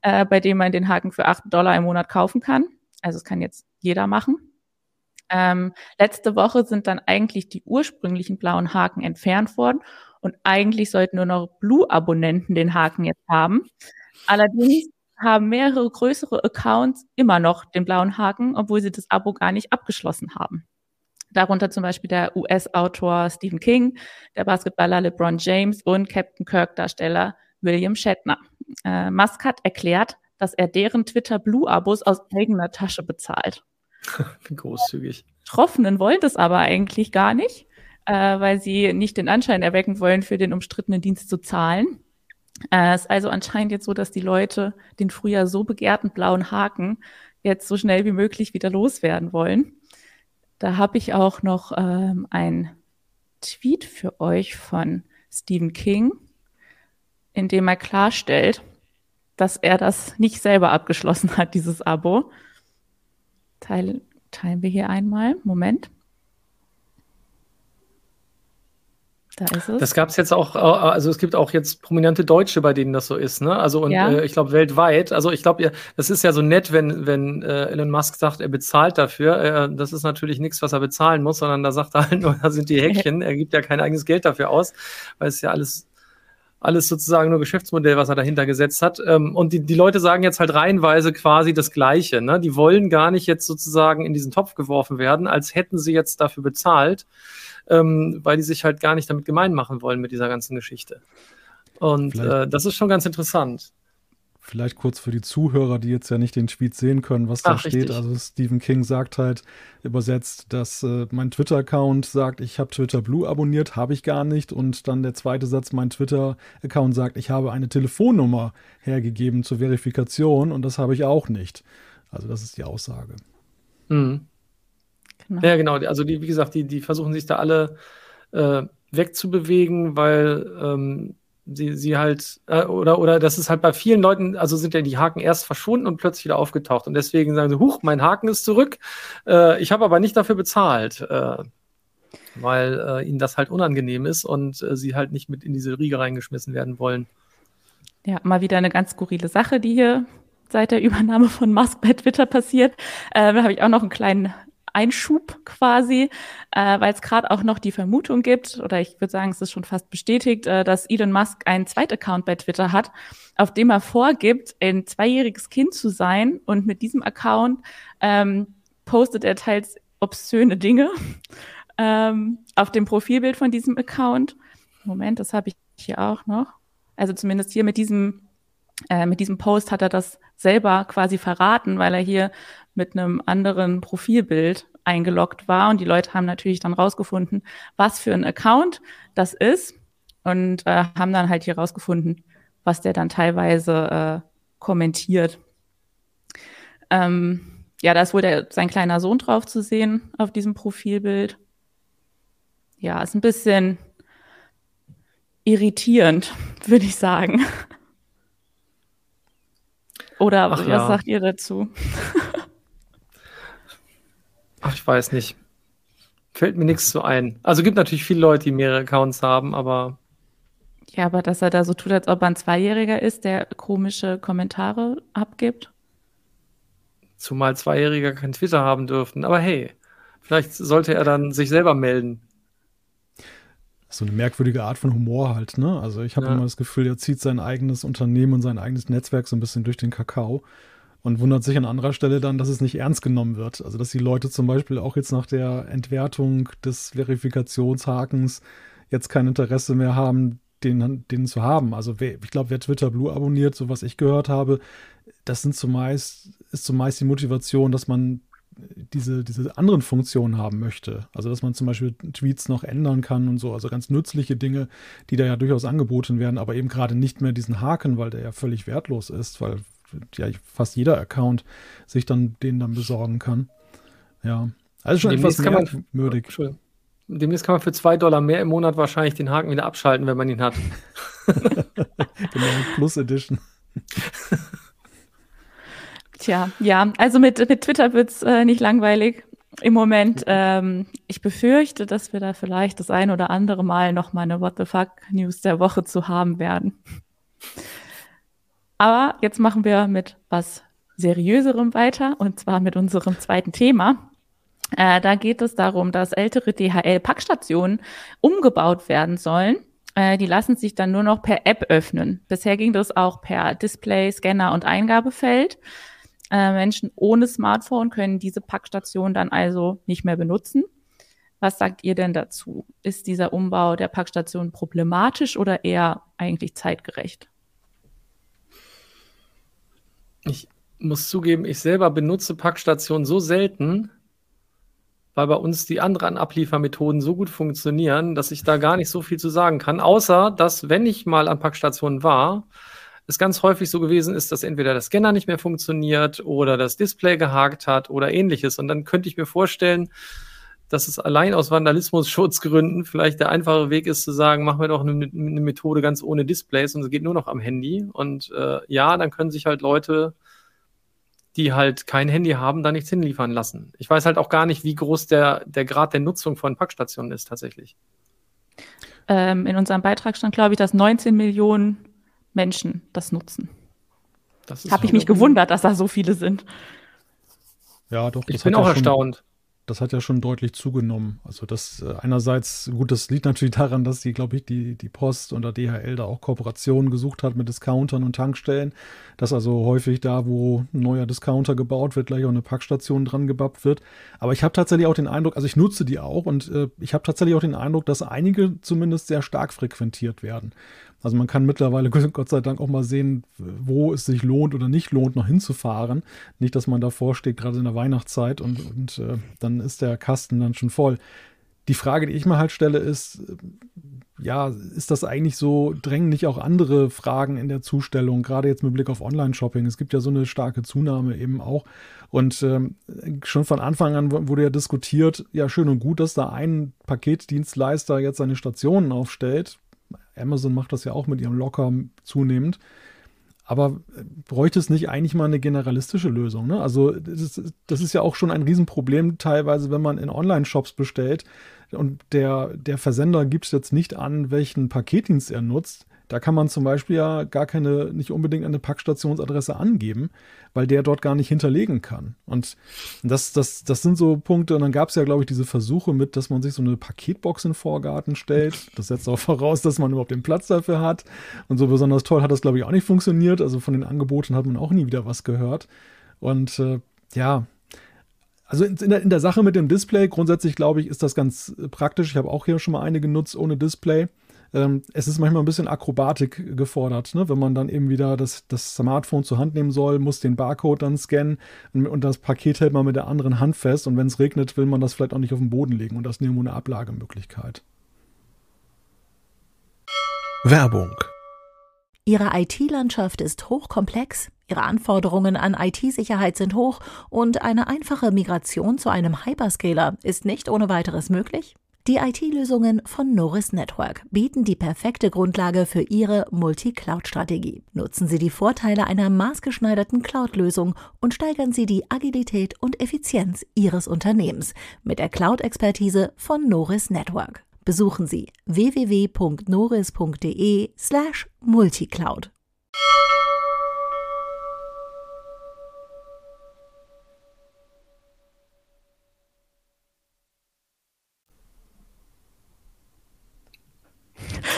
äh, bei dem man den Haken für acht Dollar im Monat kaufen kann. Also es kann jetzt jeder machen. Ähm, letzte Woche sind dann eigentlich die ursprünglichen blauen Haken entfernt worden und eigentlich sollten nur noch Blue-Abonnenten den Haken jetzt haben. Allerdings haben mehrere größere Accounts immer noch den blauen Haken, obwohl sie das Abo gar nicht abgeschlossen haben. Darunter zum Beispiel der US-Autor Stephen King, der Basketballer LeBron James und Captain Kirk-Darsteller William Shatner. Äh, Musk hat erklärt, dass er deren Twitter Blue-Abos aus eigener Tasche bezahlt. *laughs* Großzügig. Betroffenen wollen das aber eigentlich gar nicht, äh, weil sie nicht den Anschein erwecken wollen, für den umstrittenen Dienst zu zahlen. Äh, es ist also anscheinend jetzt so, dass die Leute den früher so begehrten blauen Haken jetzt so schnell wie möglich wieder loswerden wollen. Da habe ich auch noch ähm, ein Tweet für euch von Stephen King, in dem er klarstellt, dass er das nicht selber abgeschlossen hat, dieses Abo. Teil, teilen wir hier einmal. Moment. Da ist es. Das gab es jetzt auch, also es gibt auch jetzt prominente Deutsche, bei denen das so ist, ne? Also und ja. äh, ich glaube weltweit. Also ich glaube, das ist ja so nett, wenn, wenn äh, Elon Musk sagt, er bezahlt dafür. Äh, das ist natürlich nichts, was er bezahlen muss, sondern da sagt er halt nur, *laughs* da sind die Häkchen. er gibt ja kein eigenes Geld dafür aus, weil es ja alles alles sozusagen nur Geschäftsmodell, was er dahinter gesetzt hat. Ähm, und die, die Leute sagen jetzt halt reihenweise quasi das Gleiche. Ne? Die wollen gar nicht jetzt sozusagen in diesen Topf geworfen werden, als hätten sie jetzt dafür bezahlt ähm, weil die sich halt gar nicht damit gemein machen wollen mit dieser ganzen Geschichte. Und äh, das ist schon ganz interessant. Vielleicht kurz für die Zuhörer, die jetzt ja nicht den Tweet sehen können, was da Ach, steht. Richtig. Also Stephen King sagt halt übersetzt, dass äh, mein Twitter-Account sagt, ich habe Twitter Blue abonniert, habe ich gar nicht. Und dann der zweite Satz, mein Twitter-Account sagt, ich habe eine Telefonnummer hergegeben zur Verifikation und das habe ich auch nicht. Also das ist die Aussage. Mhm. Genau. Ja, genau. Also die, wie gesagt, die, die versuchen sich da alle äh, wegzubewegen, weil ähm, sie, sie halt, äh, oder, oder das ist halt bei vielen Leuten, also sind ja die Haken erst verschwunden und plötzlich wieder aufgetaucht. Und deswegen sagen sie, huch, mein Haken ist zurück. Äh, ich habe aber nicht dafür bezahlt. Äh, weil äh, ihnen das halt unangenehm ist und äh, sie halt nicht mit in diese Riege reingeschmissen werden wollen. Ja, mal wieder eine ganz skurrile Sache, die hier seit der Übernahme von Musk bei Twitter passiert. Äh, da habe ich auch noch einen kleinen Einschub quasi, äh, weil es gerade auch noch die Vermutung gibt, oder ich würde sagen, es ist schon fast bestätigt, äh, dass Elon Musk einen Zweit-Account bei Twitter hat, auf dem er vorgibt, ein zweijähriges Kind zu sein. Und mit diesem Account ähm, postet er teils obszöne Dinge *laughs* ähm, auf dem Profilbild von diesem Account. Moment, das habe ich hier auch noch. Also zumindest hier mit diesem, äh, mit diesem Post hat er das selber quasi verraten, weil er hier mit einem anderen Profilbild eingeloggt war und die Leute haben natürlich dann rausgefunden, was für ein Account das ist und äh, haben dann halt hier rausgefunden, was der dann teilweise äh, kommentiert. Ähm, ja, da ist wohl der, sein kleiner Sohn drauf zu sehen auf diesem Profilbild. Ja, ist ein bisschen irritierend, *laughs* würde ich sagen. Oder Ach was ja. sagt ihr dazu? *laughs* Ach, ich weiß nicht. Fällt mir nichts so ein. Also gibt natürlich viele Leute, die mehrere Accounts haben, aber. Ja, aber dass er da so tut, als ob er ein Zweijähriger ist, der komische Kommentare abgibt. Zumal Zweijähriger kein Twitter haben dürften. Aber hey, vielleicht sollte er dann sich selber melden. So eine merkwürdige Art von Humor halt, ne? Also ich habe ja. immer das Gefühl, er zieht sein eigenes Unternehmen und sein eigenes Netzwerk so ein bisschen durch den Kakao und wundert sich an anderer Stelle dann, dass es nicht ernst genommen wird. Also dass die Leute zum Beispiel auch jetzt nach der Entwertung des Verifikationshakens jetzt kein Interesse mehr haben, den, den zu haben. Also ich glaube, wer Twitter Blue abonniert, so was ich gehört habe, das sind zumeist, ist zumeist die Motivation, dass man diese, diese anderen Funktionen haben möchte. Also dass man zum Beispiel Tweets noch ändern kann und so, also ganz nützliche Dinge, die da ja durchaus angeboten werden, aber eben gerade nicht mehr diesen Haken, weil der ja völlig wertlos ist, weil ja fast jeder Account sich dann den dann besorgen kann. Ja. Also schon Demnächst etwas merkwürdig. Demnächst kann man für zwei Dollar mehr im Monat wahrscheinlich den Haken wieder abschalten, wenn man ihn hat. *laughs* genau, Plus Edition. *laughs* Tja, ja, also mit, mit Twitter wird's äh, nicht langweilig im Moment. Ähm, ich befürchte, dass wir da vielleicht das ein oder andere Mal noch mal eine What the Fuck News der Woche zu haben werden. Aber jetzt machen wir mit was Seriöserem weiter und zwar mit unserem zweiten Thema. Äh, da geht es darum, dass ältere DHL-Packstationen umgebaut werden sollen. Äh, die lassen sich dann nur noch per App öffnen. Bisher ging das auch per Display, Scanner und Eingabefeld. Äh, Menschen ohne Smartphone können diese Packstation dann also nicht mehr benutzen. Was sagt ihr denn dazu? Ist dieser Umbau der Packstation problematisch oder eher eigentlich zeitgerecht? Ich muss zugeben, ich selber benutze Packstationen so selten, weil bei uns die anderen Abliefermethoden so gut funktionieren, dass ich da gar nicht so viel zu sagen kann. Außer, dass wenn ich mal an Packstationen war, es ganz häufig so gewesen ist, dass entweder der Scanner nicht mehr funktioniert oder das Display gehakt hat oder ähnliches. Und dann könnte ich mir vorstellen, dass es allein aus Vandalismus-Schutzgründen vielleicht der einfache Weg ist zu sagen, machen wir doch eine, eine, Methode ganz ohne Displays und es geht nur noch am Handy. Und äh, ja, dann können sich halt Leute, die halt kein Handy haben, da nichts hinliefern lassen. Ich weiß halt auch gar nicht, wie groß der, der Grad der Nutzung von Packstationen ist tatsächlich. Ähm, in unserem Beitrag stand, glaube ich, dass 19 Millionen Menschen das nutzen. Das Habe ich mich gewundert, dass da so viele sind. Ja, doch. Ich bin auch erstaunt das hat ja schon deutlich zugenommen. Also das äh, einerseits, gut, das liegt natürlich daran, dass die, glaube ich, die, die Post und der DHL da auch Kooperationen gesucht hat mit Discountern und Tankstellen, dass also häufig da, wo ein neuer Discounter gebaut wird, gleich auch eine Packstation dran gebappt wird. Aber ich habe tatsächlich auch den Eindruck, also ich nutze die auch und äh, ich habe tatsächlich auch den Eindruck, dass einige zumindest sehr stark frequentiert werden. Also man kann mittlerweile *laughs* Gott sei Dank auch mal sehen, wo es sich lohnt oder nicht lohnt, noch hinzufahren. Nicht, dass man davor steht, gerade in der Weihnachtszeit und, und äh, dann ist der Kasten dann schon voll. Die Frage, die ich mir halt stelle, ist, äh, ja, ist das eigentlich so, drängen nicht auch andere Fragen in der Zustellung, gerade jetzt mit Blick auf Online-Shopping? Es gibt ja so eine starke Zunahme eben auch. Und ähm, schon von Anfang an wurde ja diskutiert, ja, schön und gut, dass da ein Paketdienstleister jetzt seine Stationen aufstellt Amazon macht das ja auch mit ihrem Locker zunehmend. Aber äh, bräuchte es nicht eigentlich mal eine generalistische Lösung? Ne? Also das, das, ist ja auch schon ein Riesenproblem teilweise, wenn man in Online-Shops bestellt und der, der Versender gibt jetzt nicht an, welchen Paketdienst er nutzt. Da kann man zum Beispiel ja gar keine, nicht unbedingt eine Packstationsadresse angeben, weil der dort gar nicht hinterlegen kann. Und das, das, das sind so Punkte. Und dann gab es ja, glaube ich, diese Versuche mit, dass man sich so eine Paketbox in den Vorgarten stellt. Das setzt auch *laughs* voraus, dass man überhaupt den Platz dafür hat. Und so besonders toll hat das, glaube ich, auch nicht funktioniert. Also von den Angeboten hat man auch nie wieder was gehört. Und äh, ja, also in, der, in der Sache mit dem Display, grundsätzlich glaube ich, ist das ganz praktisch. Ich habe auch hier schon mal eine genutzt ohne Display ähm, es ist manchmal ein bisschen Akrobatik gefordert, ne? wenn man dann eben wieder das, das Smartphone zur Hand nehmen soll, muss den Barcode dann scannen und, und das Paket hält man mit der anderen Hand fest und wenn es regnet, will man das vielleicht auch nicht auf den Boden legen und das ist nirgendwo eine Ablagemöglichkeit. Werbung Ihre IT-Landschaft ist hochkomplex, Ihre Anforderungen an IT-Sicherheit sind hoch und eine einfache Migration zu einem Hyperscaler ist nicht ohne weiteres möglich? Die IT-Lösungen von Norris Network bieten die perfekte Grundlage für Ihre Multi-Cloud-Strategie. Nutzen Sie die Vorteile einer maßgeschneiderten Cloud-Lösung und steigern Sie die Agilität und Effizienz Ihres Unternehmens mit der Cloud-Expertise von Norris Network. Besuchen Sie www.noris.de slash multicloud.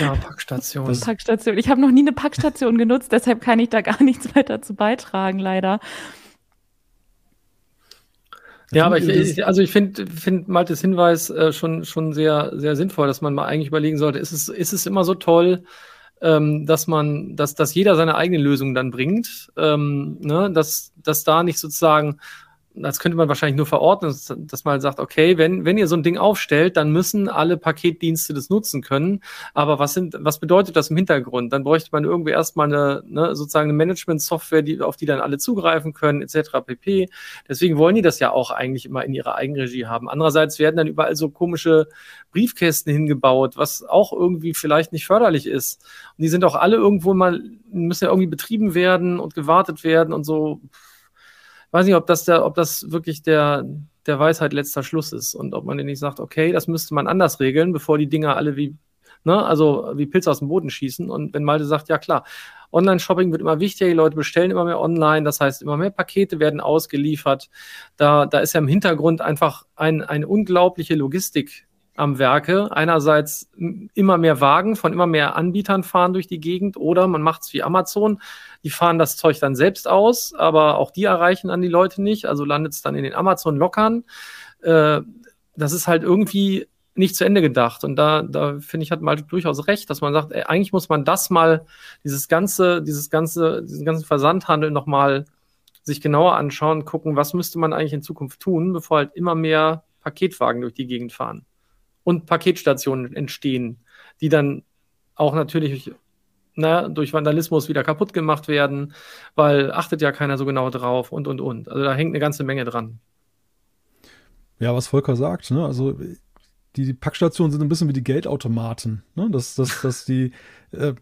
Ja, Packstation. Das Packstation. Ich habe noch nie eine Packstation genutzt, deshalb kann ich da gar *laughs* nichts weiter zu beitragen, leider. Ja, aber ich, also ich finde find Maltes Hinweis äh, schon, schon sehr, sehr sinnvoll, dass man mal eigentlich überlegen sollte, ist es, ist es immer so toll, ähm, dass man, dass, dass jeder seine eigene Lösung dann bringt, ähm, ne? dass, dass da nicht sozusagen das könnte man wahrscheinlich nur verordnen, dass man sagt, okay, wenn, wenn ihr so ein Ding aufstellt, dann müssen alle Paketdienste das nutzen können. Aber was sind, was bedeutet das im Hintergrund? Dann bräuchte man irgendwie erstmal eine, ne, sozusagen eine Management-Software, die, auf die dann alle zugreifen können, etc. pp. Deswegen wollen die das ja auch eigentlich immer in ihrer Eigenregie haben. Andererseits werden dann überall so komische Briefkästen hingebaut, was auch irgendwie vielleicht nicht förderlich ist. Und die sind auch alle irgendwo mal, müssen ja irgendwie betrieben werden und gewartet werden und so weiß nicht, ob das der, ob das wirklich der, der Weisheit letzter Schluss ist und ob man nicht sagt, okay, das müsste man anders regeln, bevor die Dinger alle wie, ne, also wie Pilze aus dem Boden schießen. Und wenn Malte sagt, ja klar, Online-Shopping wird immer wichtiger, die Leute bestellen immer mehr online, das heißt, immer mehr Pakete werden ausgeliefert. Da, da ist ja im Hintergrund einfach ein, eine unglaubliche Logistik am Werke. Einerseits immer mehr Wagen von immer mehr Anbietern fahren durch die Gegend oder man macht es wie Amazon. Die fahren das Zeug dann selbst aus, aber auch die erreichen dann die Leute nicht. Also landet es dann in den Amazon-Lockern. Äh, das ist halt irgendwie nicht zu Ende gedacht. Und da, da finde ich, hat Malte durchaus recht, dass man sagt, ey, eigentlich muss man das mal, dieses ganze, dieses ganze, diesen ganzen Versandhandel nochmal sich genauer anschauen, gucken, was müsste man eigentlich in Zukunft tun, bevor halt immer mehr Paketwagen durch die Gegend fahren und Paketstationen entstehen, die dann auch natürlich na, durch Vandalismus wieder kaputt gemacht werden, weil achtet ja keiner so genau drauf und und und. Also da hängt eine ganze Menge dran. Ja, was Volker sagt, ne? Also die Packstationen sind ein bisschen wie die Geldautomaten. Ne? Dass, dass, dass die *laughs* äh,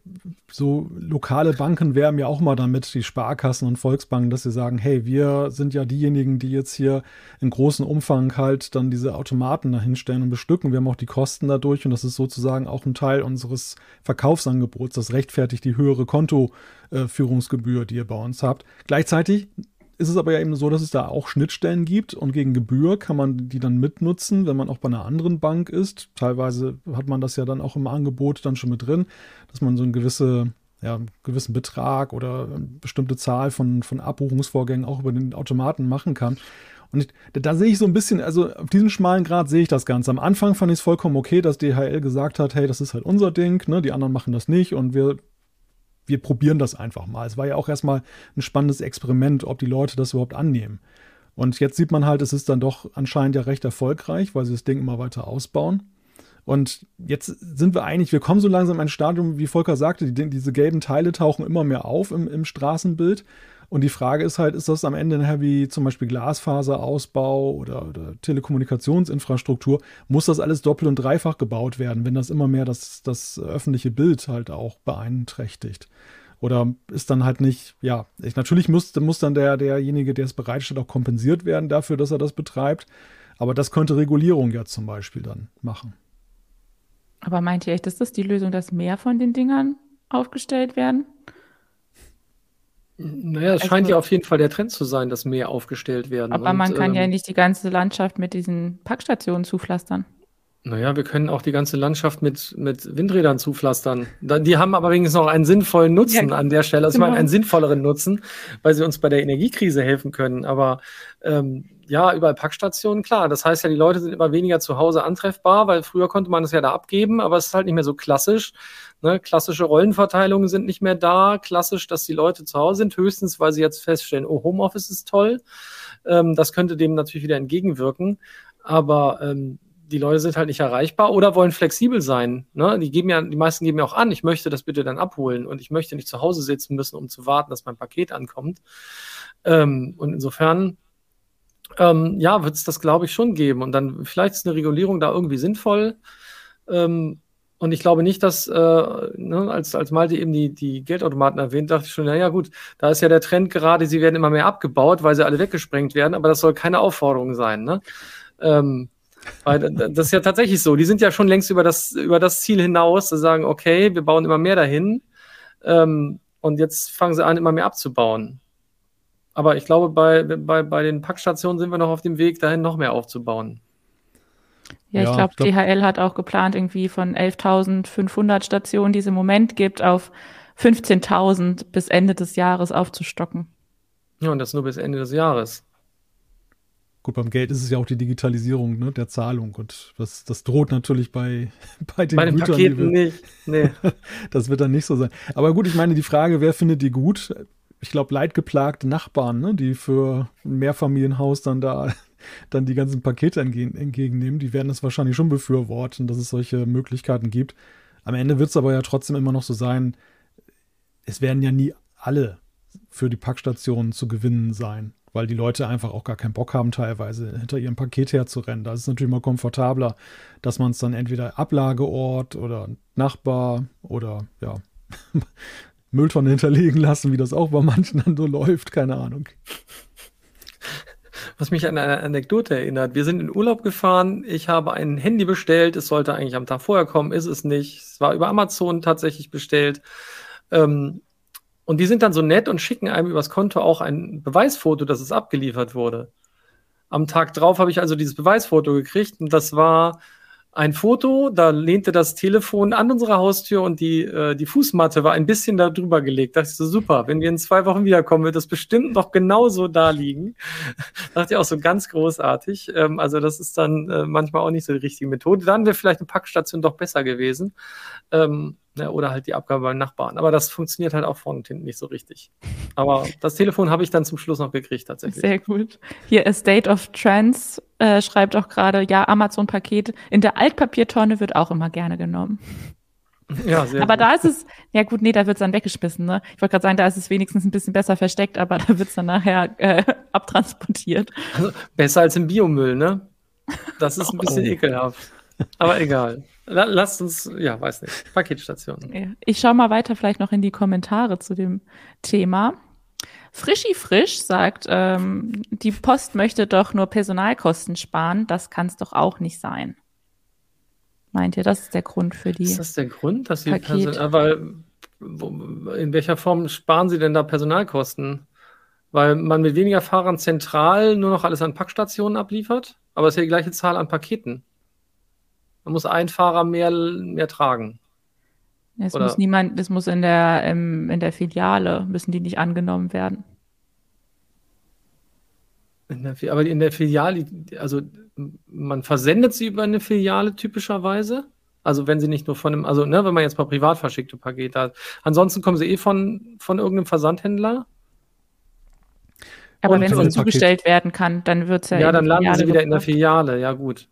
so lokale Banken werben ja auch mal damit, die Sparkassen und Volksbanken, dass sie sagen, hey, wir sind ja diejenigen, die jetzt hier in großem Umfang halt dann diese Automaten dahinstellen und bestücken. Wir haben auch die Kosten dadurch und das ist sozusagen auch ein Teil unseres Verkaufsangebots. Das rechtfertigt die höhere Kontoführungsgebühr, die ihr bei uns habt. Gleichzeitig ist es aber ja eben so, dass es da auch Schnittstellen gibt und gegen Gebühr kann man die dann mitnutzen, wenn man auch bei einer anderen Bank ist. Teilweise hat man das ja dann auch im Angebot dann schon mit drin, dass man so eine gewisse ja, einen gewissen Betrag oder eine bestimmte Zahl von, von Abbuchungsvorgängen auch über den Automaten machen kann. Und ich, da sehe ich so ein bisschen, also auf diesem schmalen Grad sehe ich das Ganze. Am Anfang fand ich es vollkommen okay, dass DHL gesagt hat, hey, das ist halt unser Ding, ne? die anderen machen das nicht und wir wir probieren das einfach mal. Es war ja auch erstmal ein spannendes Experiment, ob die Leute das überhaupt annehmen. Und jetzt sieht man halt, es ist dann doch anscheinend ja recht erfolgreich, weil sie das Ding immer weiter ausbauen. Und jetzt sind wir eigentlich, wir kommen so langsam in ein Stadium, wie Volker sagte, die, diese gelben Teile tauchen immer mehr auf im, im Straßenbild. Und die Frage ist halt, ist das am Ende nachher wie zum Beispiel Glasfaserausbau oder, oder Telekommunikationsinfrastruktur? Muss das alles doppelt und dreifach gebaut werden, wenn das immer mehr das, das öffentliche Bild halt auch beeinträchtigt? Oder ist dann halt nicht, ja, ich, natürlich muss, muss dann der, derjenige, der es bereitstellt, auch kompensiert werden dafür, dass er das betreibt. Aber das könnte Regulierung ja zum Beispiel dann machen. Aber meint ihr echt, ist das die Lösung, dass mehr von den Dingern aufgestellt werden? Naja, es also, scheint ja auf jeden Fall der Trend zu sein, dass mehr aufgestellt werden. Aber und, man kann ähm, ja nicht die ganze Landschaft mit diesen Packstationen zupflastern. Naja, wir können auch die ganze Landschaft mit, mit Windrädern zupflastern. Die haben aber wenigstens noch einen sinnvollen Nutzen ja, an der Stelle. Also genau. ich meine, einen sinnvolleren Nutzen, weil sie uns bei der Energiekrise helfen können. Aber ähm, ja, überall Packstationen, klar. Das heißt ja, die Leute sind immer weniger zu Hause antreffbar, weil früher konnte man das ja da abgeben, aber es ist halt nicht mehr so klassisch. Ne? Klassische Rollenverteilungen sind nicht mehr da. Klassisch, dass die Leute zu Hause sind, höchstens, weil sie jetzt feststellen, oh, Homeoffice ist toll. Ähm, das könnte dem natürlich wieder entgegenwirken. Aber ähm, die Leute sind halt nicht erreichbar oder wollen flexibel sein. Ne? Die geben ja, die meisten geben ja auch an, ich möchte das bitte dann abholen und ich möchte nicht zu Hause sitzen müssen, um zu warten, dass mein Paket ankommt. Ähm, und insofern, ähm, ja, wird es das, glaube ich, schon geben. Und dann vielleicht ist eine Regulierung da irgendwie sinnvoll. Ähm, und ich glaube nicht, dass, äh, ne, als, als Malte eben die, die Geldautomaten erwähnt, dachte ich schon, naja gut, da ist ja der Trend gerade, sie werden immer mehr abgebaut, weil sie alle weggesprengt werden, aber das soll keine Aufforderung sein. Ne? Ähm, weil das ist ja tatsächlich so. Die sind ja schon längst über das, über das Ziel hinaus, zu sagen, okay, wir bauen immer mehr dahin. Ähm, und jetzt fangen sie an, immer mehr abzubauen. Aber ich glaube, bei, bei, bei den Packstationen sind wir noch auf dem Weg, dahin noch mehr aufzubauen. Ja, ich glaube, glaub, DHL hat auch geplant, irgendwie von 11.500 Stationen, die es im Moment gibt, auf 15.000 bis Ende des Jahres aufzustocken. Ja, und das nur bis Ende des Jahres. Gut, beim Geld ist es ja auch die Digitalisierung ne, der Zahlung und das, das droht natürlich bei, *laughs* bei den, bei den Gütern, Paketen wir, nicht. Nee. *laughs* das wird dann nicht so sein. Aber gut, ich meine, die Frage, wer findet die gut? Ich glaube, leidgeplagte Nachbarn, ne, die für ein Mehrfamilienhaus dann da dann die ganzen Pakete entgegennehmen, die werden das wahrscheinlich schon befürworten, dass es solche Möglichkeiten gibt. Am Ende wird es aber ja trotzdem immer noch so sein, es werden ja nie alle für die Packstationen zu gewinnen sein weil die Leute einfach auch gar keinen Bock haben, teilweise hinter ihrem Paket herzurennen. Da ist es natürlich mal komfortabler, dass man es dann entweder Ablageort oder Nachbar oder ja, *laughs* Mülltonne hinterlegen lassen, wie das auch bei manchen *laughs* dann so läuft, keine Ahnung. Was mich an eine Anekdote erinnert. Wir sind in Urlaub gefahren. Ich habe ein Handy bestellt. Es sollte eigentlich am Tag vorher kommen, ist es nicht. Es war über Amazon tatsächlich bestellt. Ähm, und die sind dann so nett und schicken einem übers Konto auch ein Beweisfoto, dass es abgeliefert wurde. Am Tag drauf habe ich also dieses Beweisfoto gekriegt und das war ein Foto, da lehnte das Telefon an unsere Haustür und die, äh, die Fußmatte war ein bisschen da drüber gelegt. Da dachte ich so, super, wenn wir in zwei Wochen wiederkommen, wird das bestimmt noch genauso da liegen. da *laughs* dachte ich auch so ganz großartig. Ähm, also das ist dann äh, manchmal auch nicht so die richtige Methode. Dann wäre vielleicht eine Packstation doch besser gewesen. Ähm, Ne, oder halt die Abgabe beim Nachbarn. Aber das funktioniert halt auch vorne und hinten nicht so richtig. Aber das Telefon habe ich dann zum Schluss noch gekriegt, tatsächlich. Sehr gut. Hier A State of Trends äh, schreibt auch gerade, ja, Amazon-Paket in der Altpapiertonne wird auch immer gerne genommen. Ja, sehr aber gut. da ist es, ja gut, nee, da wird es dann weggeschmissen, ne? Ich wollte gerade sagen, da ist es wenigstens ein bisschen besser versteckt, aber da wird es dann nachher äh, *laughs* abtransportiert. Also besser als im Biomüll, ne? Das ist ein bisschen oh. ekelhaft. Aber egal. Lasst uns, ja, weiß nicht, Paketstation. Ich schaue mal weiter vielleicht noch in die Kommentare zu dem Thema. Frischi Frisch sagt, ähm, die Post möchte doch nur Personalkosten sparen. Das kann es doch auch nicht sein. Meint ihr, das ist der Grund für die? Ist das der Grund, dass sie Paket Aber in welcher Form sparen sie denn da Personalkosten? Weil man mit weniger Fahrern zentral nur noch alles an Packstationen abliefert, aber es ist ja die gleiche Zahl an Paketen. Man muss ein Fahrer mehr, mehr tragen. Es Oder? muss niemand, es muss in der, ähm, in der Filiale, müssen die nicht angenommen werden. In der, aber in der Filiale, also man versendet sie über eine Filiale typischerweise. Also wenn sie nicht nur von einem, also ne, wenn man jetzt mal privat verschickte Pakete hat. Ansonsten kommen sie eh von, von irgendeinem Versandhändler. Aber wenn sie zugestellt werden kann, dann wird es ja. Ja, dann landen sie wieder in der Filiale, ja gut.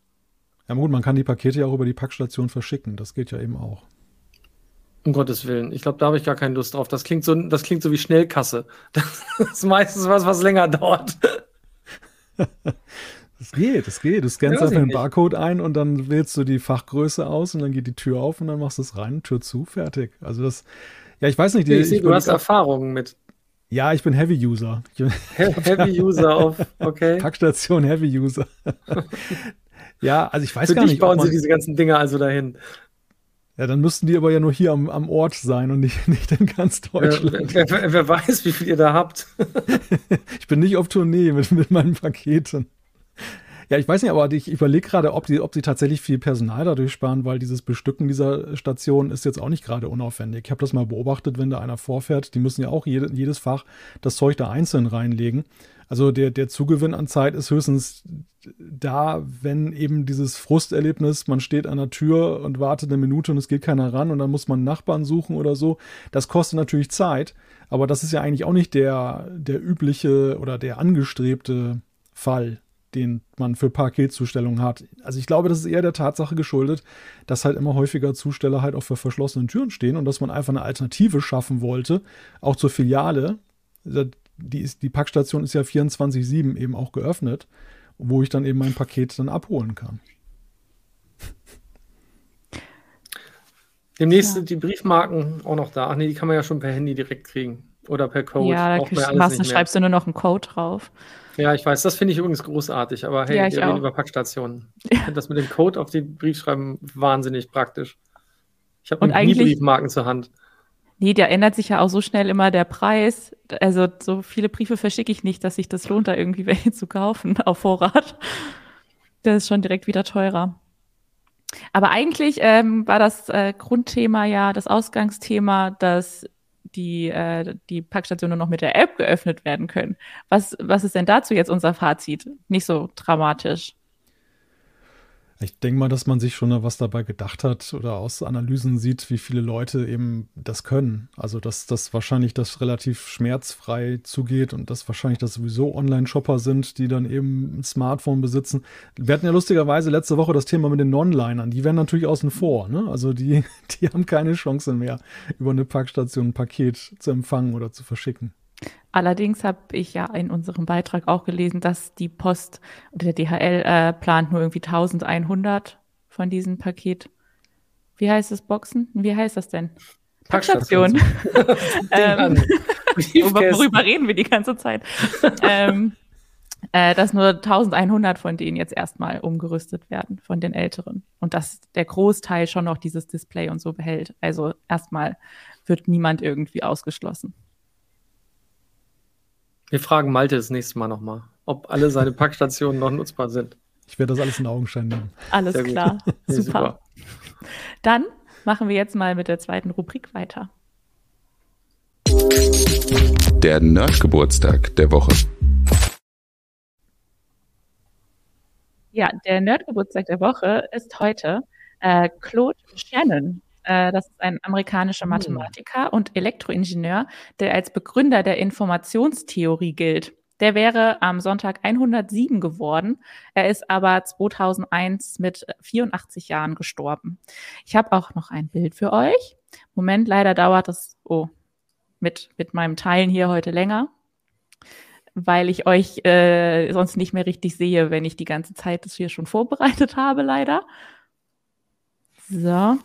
Ja gut, man kann die Pakete ja auch über die Packstation verschicken. Das geht ja eben auch. Um Gottes Willen. Ich glaube, da habe ich gar keine Lust drauf. Das klingt so, das klingt so wie Schnellkasse. *laughs* Das ist meistens was, was länger dauert. *laughs* Das geht, das geht. Du scannst einfach den Barcode ein und dann wählst du die Fachgröße aus und dann geht die Tür auf und dann machst du es rein, Tür zu, fertig. Also das, Ja, ich weiß nicht. Die, ich sehe, du hast Erfahrungen mit. Ja, ich bin Heavy User. Heavy User auf, okay. *laughs* Packstation Heavy User. Ja, also ich weiß Für gar dich nicht. bauen sie diese ganzen Dinge also dahin. Ja, dann müssten die aber ja nur hier am, am Ort sein und nicht, *laughs* nicht in ganz Deutschland. Wer, wer, wer weiß, wie viel ihr da habt. *laughs* ich bin nicht auf Tournee mit, mit meinen Paketen. Ja, ich weiß nicht, aber ich überlege gerade, ob sie, ob sie tatsächlich viel Personal dadurch sparen, weil dieses Bestücken dieser Station ist jetzt auch nicht gerade unaufwendig. Ich habe das mal beobachtet, wenn da einer vorfährt, die müssen ja auch jede, jedes Fach das Zeug da einzeln reinlegen. Also der, der Zugewinn an Zeit ist höchstens da, wenn eben dieses Frusterlebnis, man steht an der Tür und wartet eine Minute und es geht keiner ran und dann muss man Nachbarn suchen oder so. Das kostet natürlich Zeit, aber das ist ja eigentlich auch nicht der, der übliche oder der angestrebte Fall den man für Paketzustellungen hat. Also ich glaube, das ist eher der Tatsache geschuldet, dass halt immer häufiger Zusteller halt auch für verschlossenen Türen stehen und dass man einfach eine Alternative schaffen wollte, auch zur Filiale. Die, ist, die Packstation ist ja 24-7 eben auch geöffnet, wo ich dann eben mein Paket dann abholen kann. Demnächst ja. sind die Briefmarken auch noch da. Ach nee, die kann man ja schon per Handy direkt kriegen. Oder per Code. Ja, da schreibst du nur noch einen Code drauf. Ja, ich weiß, das finde ich übrigens großartig, aber hey, ja, wir reden über Packstationen. Ich finde das mit dem Code auf den Briefschreiben wahnsinnig praktisch. Ich habe nie Briefmarken zur Hand. Nee, der ändert sich ja auch so schnell immer der Preis. Also so viele Briefe verschicke ich nicht, dass sich das lohnt, da irgendwie *laughs* welche zu kaufen auf Vorrat. Das ist schon direkt wieder teurer. Aber eigentlich ähm, war das äh, Grundthema ja, das Ausgangsthema, dass die, äh, die Packstationen noch mit der App geöffnet werden können. Was, was ist denn dazu jetzt unser Fazit? Nicht so dramatisch. Ich denke mal, dass man sich schon was dabei gedacht hat oder aus Analysen sieht, wie viele Leute eben das können. Also, dass das wahrscheinlich das relativ schmerzfrei zugeht und dass wahrscheinlich das sowieso Online-Shopper sind, die dann eben ein Smartphone besitzen. Wir hatten ja lustigerweise letzte Woche das Thema mit den Non-Linern. Die werden natürlich außen vor. Ne? Also, die, *laughs* die haben keine Chance mehr, über eine Packstation ein Paket zu empfangen oder zu verschicken. Allerdings habe ich ja in unserem Beitrag auch gelesen, dass die Post oder der DHL äh, plant nur irgendwie 1100 von diesen Paket. Wie heißt das Boxen? Wie heißt das denn? Packstation. *laughs* ähm, worüber reden wir die ganze Zeit? ähm, äh, dass nur 1100 von denen jetzt erstmal umgerüstet werden, von den Älteren. Und dass der Großteil schon noch dieses Display und so behält. Also erstmal wird niemand irgendwie ausgeschlossen. Wir fragen Malte das nächste Mal nochmal, ob alle seine *laughs* Packstationen noch nutzbar sind. Ich werde das alles in Augenschein nehmen. Alles Sehr klar. *laughs* Nee, super. super. Dann machen wir jetzt mal mit der zweiten Rubrik weiter. Der Nerdgeburtstag der Woche. Ja, der Nerdgeburtstag der Woche ist heute äh, Claude Shannon. Äh, das ist ein amerikanischer hm. Mathematiker und Elektroingenieur, der als Begründer der Informationstheorie gilt. Der wäre am Sonntag 107 geworden. Er ist aber 2001 mit 84 Jahren gestorben. Ich habe auch noch ein Bild für euch. Moment, leider dauert das oh, mit, mit meinem Teilen hier heute länger, weil ich euch äh, sonst nicht mehr richtig sehe, wenn ich die ganze Zeit das hier schon vorbereitet habe, leider. So,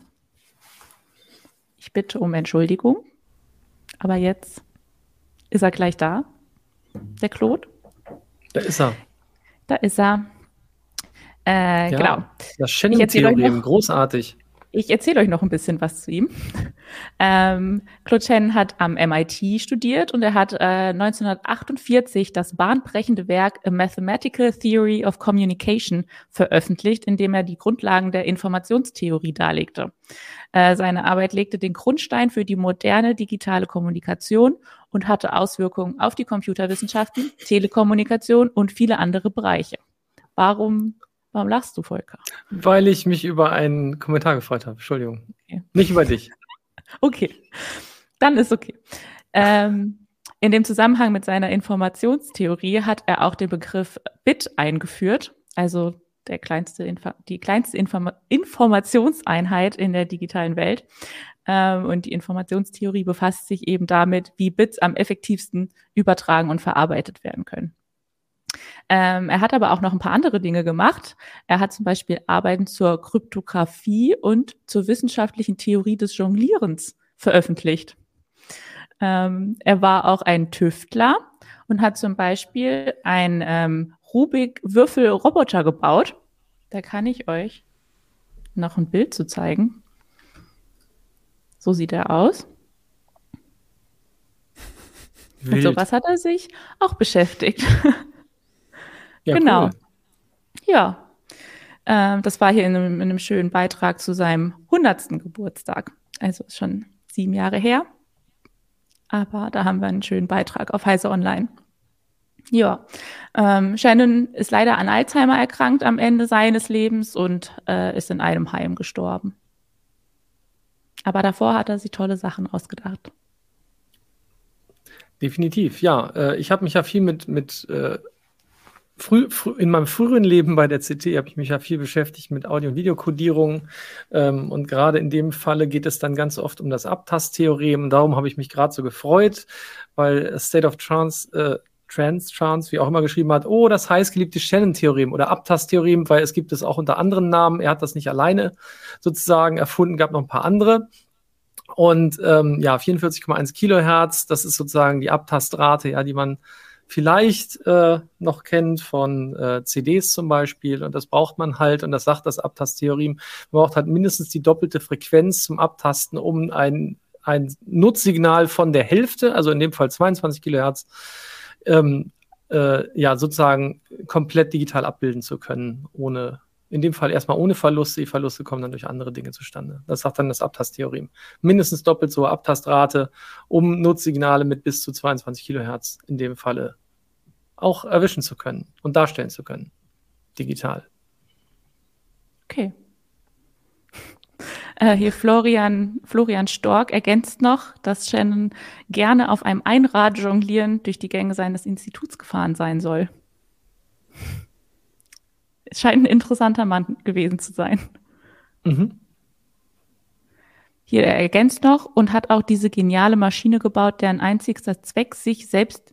ich bitte um Entschuldigung. Aber jetzt ist er gleich da, der Claude. Da ist er. Da ist er. Äh, ja, genau. Das Shannon-Theorem, großartig. Ich erzähle euch noch ein bisschen was zu ihm. *laughs* Ähm, Claude Shannon hat am MIT studiert und er hat äh, 1948 das bahnbrechende Werk A Mathematical Theory of Communication veröffentlicht, in dem er die Grundlagen der Informationstheorie darlegte. Äh, seine Arbeit legte den Grundstein für die moderne digitale Kommunikation und hatte Auswirkungen auf die Computerwissenschaften, Telekommunikation und viele andere Bereiche. Warum, warum lachst du, Volker? Weil ich mich über einen Kommentar gefreut habe. Entschuldigung. Okay. Nicht über dich. *laughs* okay, dann ist okay. Ähm, in dem Zusammenhang mit seiner Informationstheorie hat er auch den Begriff Bit eingeführt, also der kleinste Info die kleinste Inform Informationseinheit in der digitalen Welt. Ähm, und die Informationstheorie befasst sich eben damit, wie Bits am effektivsten übertragen und verarbeitet werden können. Ähm, er hat aber auch noch ein paar andere Dinge gemacht. Er hat zum Beispiel Arbeiten zur Kryptographie und zur wissenschaftlichen Theorie des Jonglierens veröffentlicht. Ähm, er war auch ein Tüftler und hat zum Beispiel ein ähm, Rubik-Würfel-Roboter gebaut. Da kann ich euch noch ein Bild zu zeigen. So sieht er aus. Wild. Mit sowas hat er sich auch beschäftigt. *laughs* Ja, genau. Cool. Ja. Ähm, das war hier in einem, in einem, schönen Beitrag zu seinem 100. Geburtstag. Also schon sieben Jahre her. Aber da haben wir einen schönen Beitrag auf Heise Online. Ja, ähm, Shannon ist leider an Alzheimer erkrankt am Ende seines Lebens und äh, ist in einem Heim gestorben. Aber davor hat er sich tolle Sachen ausgedacht. Definitiv, ja. Äh, ich habe mich ja viel mit, mit äh, früh, früh, in meinem früheren Leben bei der CT habe ich mich ja viel beschäftigt mit Audio- und Videokodierung. Ähm, und gerade in dem Falle geht es dann ganz oft um das Abtasttheorem. Darum habe ich mich gerade so gefreut, weil State of Trance, äh, Trans, Trans, wie auch immer geschrieben hat, oh, das heißgeliebte Shannon-Theorem oder Abtasttheorem, weil es gibt es auch unter anderen Namen. Er hat das nicht alleine sozusagen erfunden, gab noch ein paar andere. Und ähm, ja, 44,1 Kilohertz, das ist sozusagen die Abtastrate, ja, die man vielleicht äh, noch kennt von äh, CDs zum Beispiel. Und das braucht man halt, und das sagt das Abtasttheorem, man braucht halt mindestens die doppelte Frequenz zum Abtasten, um ein, ein Nutzsignal von der Hälfte, also in dem Fall 22 Kilohertz, ähm, äh, ja, sozusagen komplett digital abbilden zu können, ohne in dem Fall erstmal ohne Verluste. Die Verluste kommen dann durch andere Dinge zustande. Das sagt dann das Abtasttheorem. Mindestens doppelt so Abtastrate, um Nutzsignale mit bis zu 22 Kilohertz in dem Falle auch erwischen zu können und darstellen zu können. Digital. Okay. *laughs* Äh, hier Florian, Florian Stork ergänzt noch, dass Shannon gerne auf einem Einrad jonglieren durch die Gänge seines Instituts gefahren sein soll *laughs* es scheint ein interessanter Mann gewesen zu sein. Mhm. Hier, er ergänzt noch und hat auch diese geniale Maschine gebaut, deren einzigster Zweck sich selbst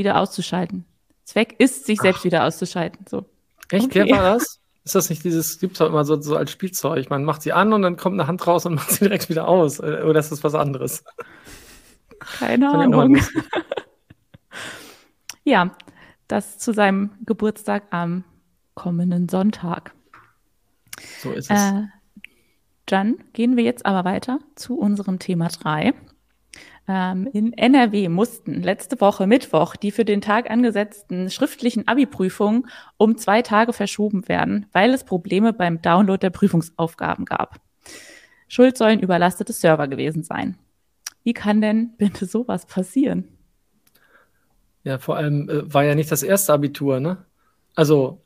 wieder auszuschalten. Zweck ist, sich Ach. selbst wieder auszuschalten. So. Echt? Okay. War das? Ist das nicht dieses, gibt es auch immer so, so als Spielzeug? Man macht sie an und dann kommt eine Hand raus und *laughs* macht sie direkt wieder aus. Äh, oder ist das was anderes? Keine Ahnung. *laughs* ja, das zu seinem Geburtstag am kommenden Sonntag. So ist es. Äh, dann gehen wir jetzt aber weiter zu unserem Thema 3. Ähm, in NRW mussten letzte Woche Mittwoch die für den Tag angesetzten schriftlichen Abi-Prüfungen um zwei Tage verschoben werden, weil es Probleme beim Download der Prüfungsaufgaben gab. Schuld sollen überlastete Server gewesen sein. Wie kann denn bitte sowas passieren? Ja, vor allem äh, war ja nicht das erste Abitur, ne? Also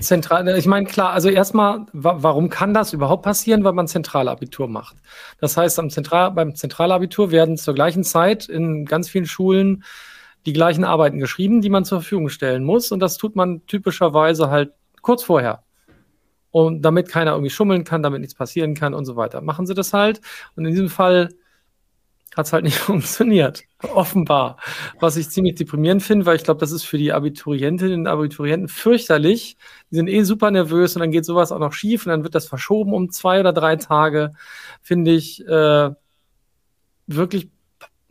Zentral, ich meine, klar, also erstmal, warum kann das überhaupt passieren? Weil man Zentralabitur macht. Das heißt, am Zentral, beim Zentralabitur werden zur gleichen Zeit in ganz vielen Schulen die gleichen Arbeiten geschrieben, die man zur Verfügung stellen muss. Und das tut man typischerweise halt kurz vorher. Und damit keiner irgendwie schummeln kann, damit nichts passieren kann und so weiter. Machen sie das halt. Und in diesem Fall hat es halt nicht *laughs* funktioniert. Offenbar. Was ich ziemlich deprimierend finde, weil ich glaube, das ist für die Abiturientinnen und Abiturienten fürchterlich. Die sind eh super nervös und dann geht sowas auch noch schief und dann wird das verschoben um zwei oder drei Tage. Finde ich äh, wirklich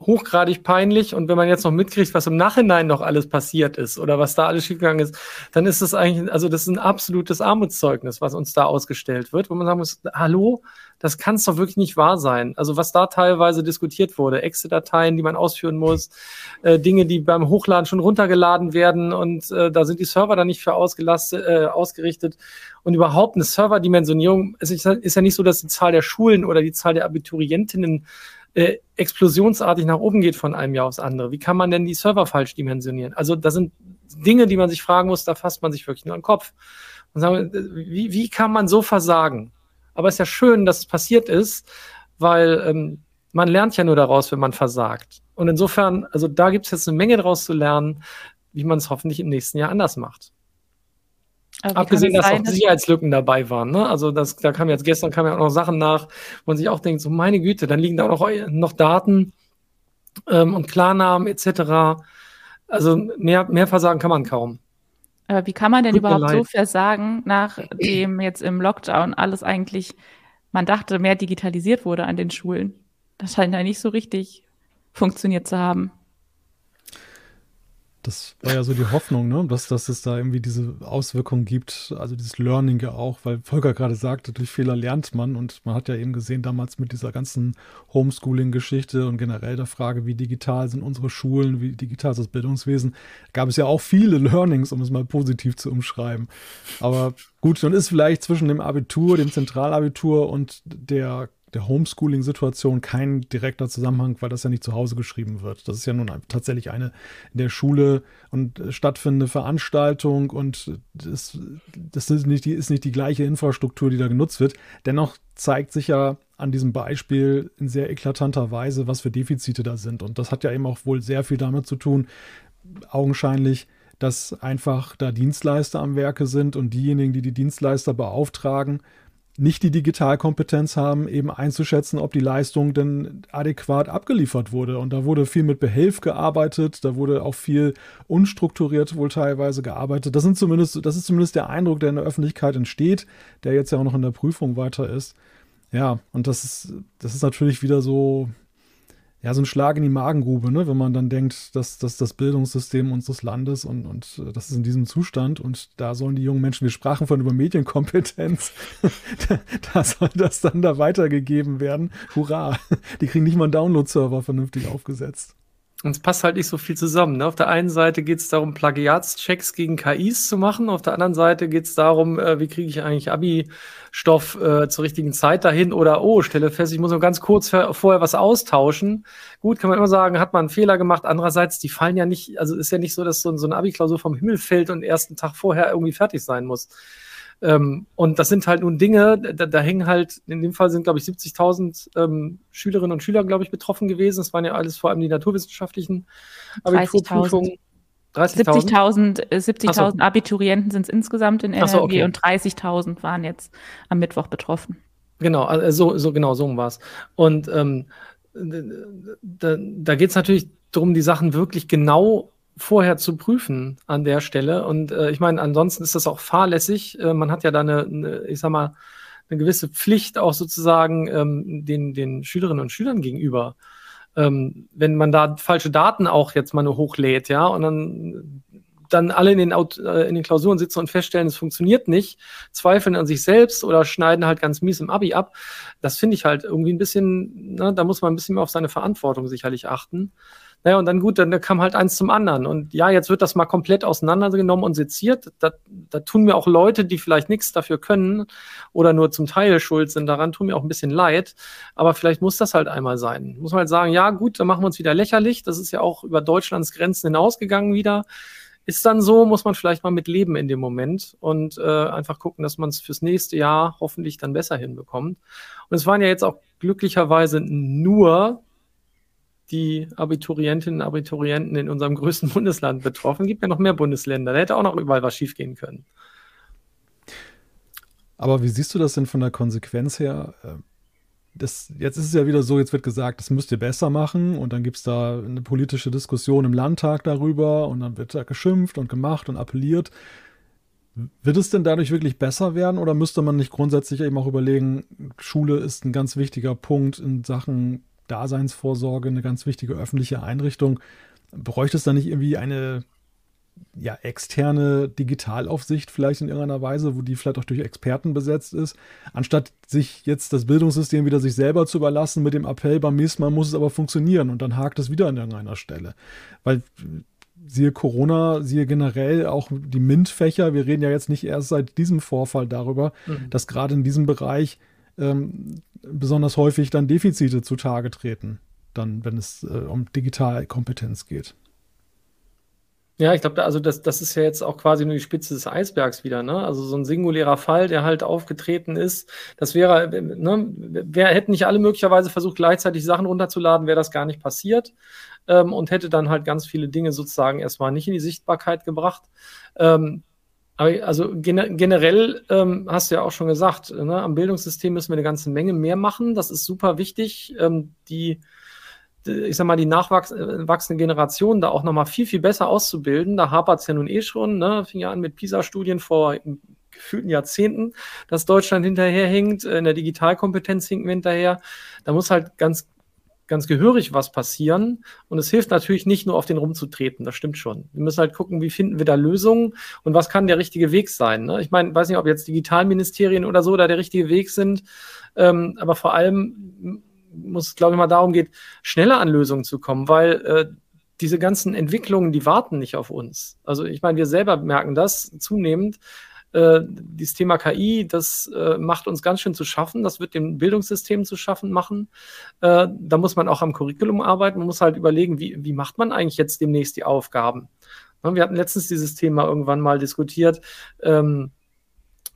hochgradig peinlich. Und wenn man jetzt noch mitkriegt, was im Nachhinein noch alles passiert ist oder was da alles schiefgegangen ist, dann ist das eigentlich, also das ist ein absolutes Armutszeugnis, was uns da ausgestellt wird, wo man sagen muss, hallo, das kann es doch wirklich nicht wahr sein. Also was da teilweise diskutiert wurde, Exe-Dateien, die man ausführen muss, äh, Dinge, die beim Hochladen schon runtergeladen werden und äh, da sind die Server dann nicht für ausgelastet, äh, ausgerichtet. Und überhaupt eine Serverdimensionierung, es ist, ist ja nicht so, dass die Zahl der Schulen oder die Zahl der Abiturientinnen äh, explosionsartig nach oben geht von einem Jahr aufs andere. Wie kann man denn die Server falsch dimensionieren? Also das sind Dinge, die man sich fragen muss, da fasst man sich wirklich nur an den Kopf. Und sagen, wie, wie kann man so versagen? Aber es ist ja schön, dass es passiert ist, weil ähm, man lernt ja nur daraus, wenn man versagt. Und insofern, also da gibt es jetzt eine Menge daraus zu lernen, wie man es hoffentlich im nächsten Jahr anders macht. Abgesehen, dass sein, auch Sicherheitslücken dabei waren. Ne? Also das, da kam jetzt gestern kamen ja auch noch Sachen nach, wo man sich auch denkt, so meine Güte, dann liegen da auch noch, noch Daten ähm, und Klarnamen etc. Also mehr, mehr Versagen kann man kaum. Aber wie kann man denn Tut überhaupt so versagen, nachdem jetzt im Lockdown alles eigentlich, man dachte, mehr digitalisiert wurde an den Schulen? Das scheint ja nicht so richtig funktioniert zu haben. Das war ja so die Hoffnung, ne? dass, dass es da irgendwie diese Auswirkungen gibt, also dieses Learning ja auch, weil Volker gerade sagte, durch Fehler lernt man und man hat ja eben gesehen damals mit dieser ganzen Homeschooling-Geschichte und generell der Frage, wie digital sind unsere Schulen, wie digital ist das Bildungswesen, gab es ja auch viele Learnings, um es mal positiv zu umschreiben. Aber gut, dann ist vielleicht zwischen dem Abitur, dem Zentralabitur und der der Homeschooling-Situation kein direkter Zusammenhang, weil das ja nicht zu Hause geschrieben wird. Das ist ja nun tatsächlich eine in der Schule und äh, stattfindende Veranstaltung und das, das ist, nicht die, ist nicht die gleiche Infrastruktur, die da genutzt wird. Dennoch zeigt sich ja an diesem Beispiel in sehr eklatanter Weise, was für Defizite da sind. Und das hat ja eben auch wohl sehr viel damit zu tun, augenscheinlich, dass einfach da Dienstleister am Werke sind und diejenigen, die die Dienstleister beauftragen, nicht die Digitalkompetenz haben, eben einzuschätzen, ob die Leistung denn adäquat abgeliefert wurde. Und da wurde viel mit Behelf gearbeitet, da wurde auch viel unstrukturiert wohl teilweise gearbeitet. Das, sind zumindest, das ist zumindest der Eindruck, der in der Öffentlichkeit entsteht, der jetzt ja auch noch in der Prüfung weiter ist. Ja, und das ist, das ist natürlich wieder so, ja, so ein Schlag in die Magengrube, ne? wenn man dann denkt, dass, dass das Bildungssystem unseres Landes und, und äh, das ist in diesem Zustand und da sollen die jungen Menschen, wir sprachen von über Medienkompetenz, *laughs* da, da, soll das dann da weitergegeben werden. Hurra! Die kriegen nicht mal einen Download-Server vernünftig aufgesetzt. Und es passt halt nicht so viel zusammen. Ne? Auf der einen Seite geht es darum, Plagiatschecks gegen KIs zu machen. Auf der anderen Seite geht es darum, äh, wie kriege ich eigentlich Abi-Stoff äh, zur richtigen Zeit dahin oder oh, stelle fest, ich muss nur ganz kurz vorher was austauschen. Gut, kann man immer sagen, hat man einen Fehler gemacht. Andererseits, die fallen ja nicht, also ist ja nicht so, dass so, so eine Abi-Klausur vom Himmel fällt und ersten Tag vorher irgendwie fertig sein muss. Ähm, und das sind halt nun Dinge, da, da hängen halt, in dem Fall sind, glaube ich, 70.000 ähm, Schülerinnen und Schüler, glaube ich, betroffen gewesen. Das waren ja alles vor allem die naturwissenschaftlichen Abiturprüfungen. 30.000 70.000 70 so. Abiturienten sind es insgesamt in NRW so, okay. und 30.000 waren jetzt am Mittwoch betroffen. Genau, also so, genau, so war es. Und ähm, da, da geht es natürlich darum, die Sachen wirklich genau vorher zu prüfen an der Stelle. Und äh, ich meine, ansonsten ist das auch fahrlässig. Äh, man hat ja da eine, eine, ich sag mal, eine gewisse Pflicht auch sozusagen ähm, den, den Schülerinnen und Schülern gegenüber. Ähm, wenn man da falsche Daten auch jetzt mal nur hochlädt, ja, und dann dann alle in den, äh, in den Klausuren sitzen und feststellen, es funktioniert nicht, zweifeln an sich selbst oder schneiden halt ganz mies im Abi ab. Das finde ich halt irgendwie ein bisschen, ne, da muss man ein bisschen mehr auf seine Verantwortung sicherlich achten. Naja, und dann gut, dann kam halt eins zum anderen. Und ja, jetzt wird das mal komplett auseinandergenommen und seziert. Da, da tun mir auch Leute, die vielleicht nichts dafür können oder nur zum Teil schuld sind, daran tun mir auch ein bisschen leid. Aber vielleicht muss das halt einmal sein. Muss man halt sagen, ja gut, dann machen wir uns wieder lächerlich. Das ist ja auch über Deutschlands Grenzen hinausgegangen wieder. Ist dann so, muss man vielleicht mal mit leben in dem Moment und äh, einfach gucken, dass man es fürs nächste Jahr hoffentlich dann besser hinbekommt. Und es waren ja jetzt auch glücklicherweise nur die Abiturientinnen und Abiturienten in unserem größten *laughs* Bundesland betroffen. Gibt ja noch mehr Bundesländer. Da hätte auch noch überall was schiefgehen können. Aber wie siehst du das denn von der Konsequenz her? Äh, das, jetzt ist es ja wieder so, jetzt wird gesagt, das müsst ihr besser machen und dann gibt es da eine politische Diskussion im Landtag darüber und dann wird da geschimpft und gemacht und appelliert. Wird es denn dadurch wirklich besser werden oder müsste man nicht grundsätzlich eben auch überlegen, Schule ist ein ganz wichtiger Punkt in Sachen Daseinsvorsorge, eine ganz wichtige öffentliche Einrichtung. Bräuchte es da nicht irgendwie eine ja, externe Digitalaufsicht vielleicht in irgendeiner Weise, wo die vielleicht auch durch Experten besetzt ist, anstatt sich jetzt das Bildungssystem wieder sich selber zu überlassen mit dem Appell, beim nächsten Mal muss es aber funktionieren und dann hakt es wieder an irgendeiner Stelle. Weil siehe Corona, siehe generell auch die MINT-Fächer, wir reden ja jetzt nicht erst seit diesem Vorfall darüber, mhm. dass gerade in diesem Bereich ähm, besonders häufig dann Defizite zutage treten, dann, wenn es äh, um Digitalkompetenz geht. Ja, ich glaube, also das, das ist ja jetzt auch quasi nur die Spitze des Eisbergs wieder, ne? Also so ein singulärer Fall, der halt aufgetreten ist, das wäre, ne, wer hätten nicht alle möglicherweise versucht, gleichzeitig Sachen runterzuladen, wäre das gar nicht passiert ähm, und hätte dann halt ganz viele Dinge sozusagen erstmal nicht in die Sichtbarkeit gebracht. Ähm, aber also gen generell ähm, hast du ja auch schon gesagt, ne, am Bildungssystem müssen wir eine ganze Menge mehr machen. Das ist super wichtig, ähm, die, ich sag mal, die nachwachsende Generation da auch nochmal viel, viel besser auszubilden. Da hapert es ja nun eh schon, ne? Fing ja an mit PISA-Studien vor gefühlten Jahrzehnten, dass Deutschland hinterherhinkt, in der Digitalkompetenz hinken wir hinterher. Da muss halt ganz ganz gehörig was passieren. Und es hilft natürlich nicht nur auf den rumzutreten, das stimmt schon. Wir müssen halt gucken, wie finden wir da Lösungen und was kann der richtige Weg sein. Ne? Ich meine, weiß nicht, ob jetzt Digitalministerien oder so da der richtige Weg sind, ähm, aber vor allem muss es, glaube ich, mal darum geht, schneller an Lösungen zu kommen, weil äh, diese ganzen Entwicklungen, die warten nicht auf uns. Also ich meine, wir selber merken das zunehmend. Äh, dieses Thema KI, das äh, macht uns ganz schön zu schaffen. Das wird dem Bildungssystem zu schaffen machen. Äh, da muss man auch am Curriculum arbeiten. Man muss halt überlegen, wie, wie macht man eigentlich jetzt demnächst die Aufgaben? Wir hatten letztens dieses Thema irgendwann mal diskutiert. Ähm, ähm, äh,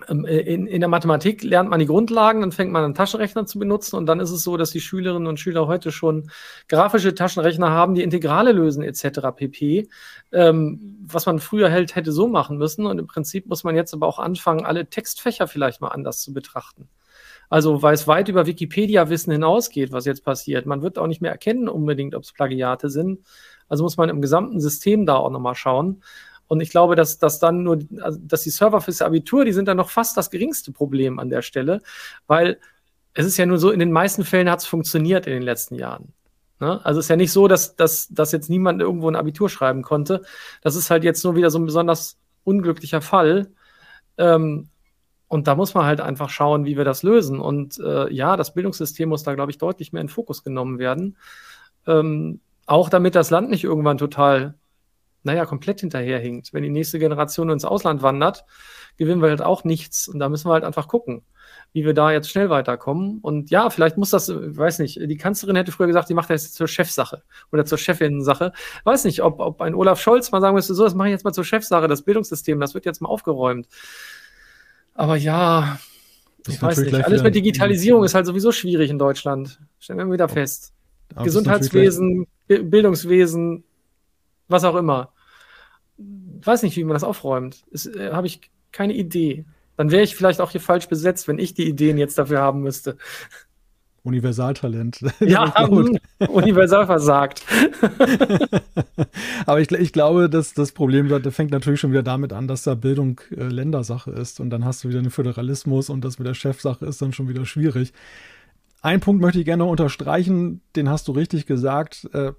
in, in der Mathematik lernt man die Grundlagen, dann fängt man einen Taschenrechner zu benutzen und dann ist es so, dass die Schülerinnen und Schüler heute schon grafische Taschenrechner haben, die Integrale lösen etc. pp. Ähm, was man früher hält, hätte so machen müssen und im Prinzip muss man jetzt aber auch anfangen, alle Textfächer vielleicht mal anders zu betrachten. Also weil es weit über Wikipedia-Wissen hinausgeht, was jetzt passiert. Man wird auch nicht mehr erkennen unbedingt, ob es Plagiate sind. Also muss man im gesamten System da auch nochmal schauen. Und ich glaube, dass, dass dann nur, also, dass die Server fürs Abitur, die sind dann noch fast das geringste Problem an der Stelle, weil es ist ja nur so, in den meisten Fällen hat es funktioniert in den letzten Jahren. Ne? Also es ist ja nicht so, dass, dass, dass jetzt niemand irgendwo ein Abitur schreiben konnte. Das ist halt jetzt nur wieder so ein besonders unglücklicher Fall. Ähm, und da muss man halt einfach schauen, wie wir das lösen. Und äh, ja, das Bildungssystem muss da, glaube ich, deutlich mehr in Fokus genommen werden. Ähm, auch damit das Land nicht irgendwann total naja, komplett hinterherhinkt. Wenn die nächste Generation ins Ausland wandert, gewinnen wir halt auch nichts. Und da müssen wir halt einfach gucken, wie wir da jetzt schnell weiterkommen. Und ja, vielleicht muss das, weiß nicht, die Kanzlerin hätte früher gesagt, die macht das jetzt zur Chefsache oder zur Chefinnensache. Weiß nicht, ob, ob ein Olaf Scholz mal sagen müsste, so, das mache ich jetzt mal zur Chefsache, das Bildungssystem, das wird jetzt mal aufgeräumt. Aber ja, ich weiß nicht. Alles mit Digitalisierung ist halt sowieso schwierig in Deutschland. Stellen wir wieder fest. Gesundheitswesen, Bildungswesen, was auch immer. Weiß nicht, wie man das aufräumt. Äh, Habe ich keine Idee. Dann wäre ich vielleicht auch hier falsch besetzt, wenn ich die Ideen jetzt dafür haben müsste. Universaltalent. *laughs* Ja, universal versagt. *laughs* Aber ich, ich, glaube, dass das Problem das fängt natürlich schon wieder damit an, dass da Bildung äh, Ländersache ist und dann hast du wieder einen Föderalismus und das mit der Chefsache ist dann schon wieder schwierig. Ein Punkt möchte ich gerne noch unterstreichen, den hast du richtig gesagt. Äh,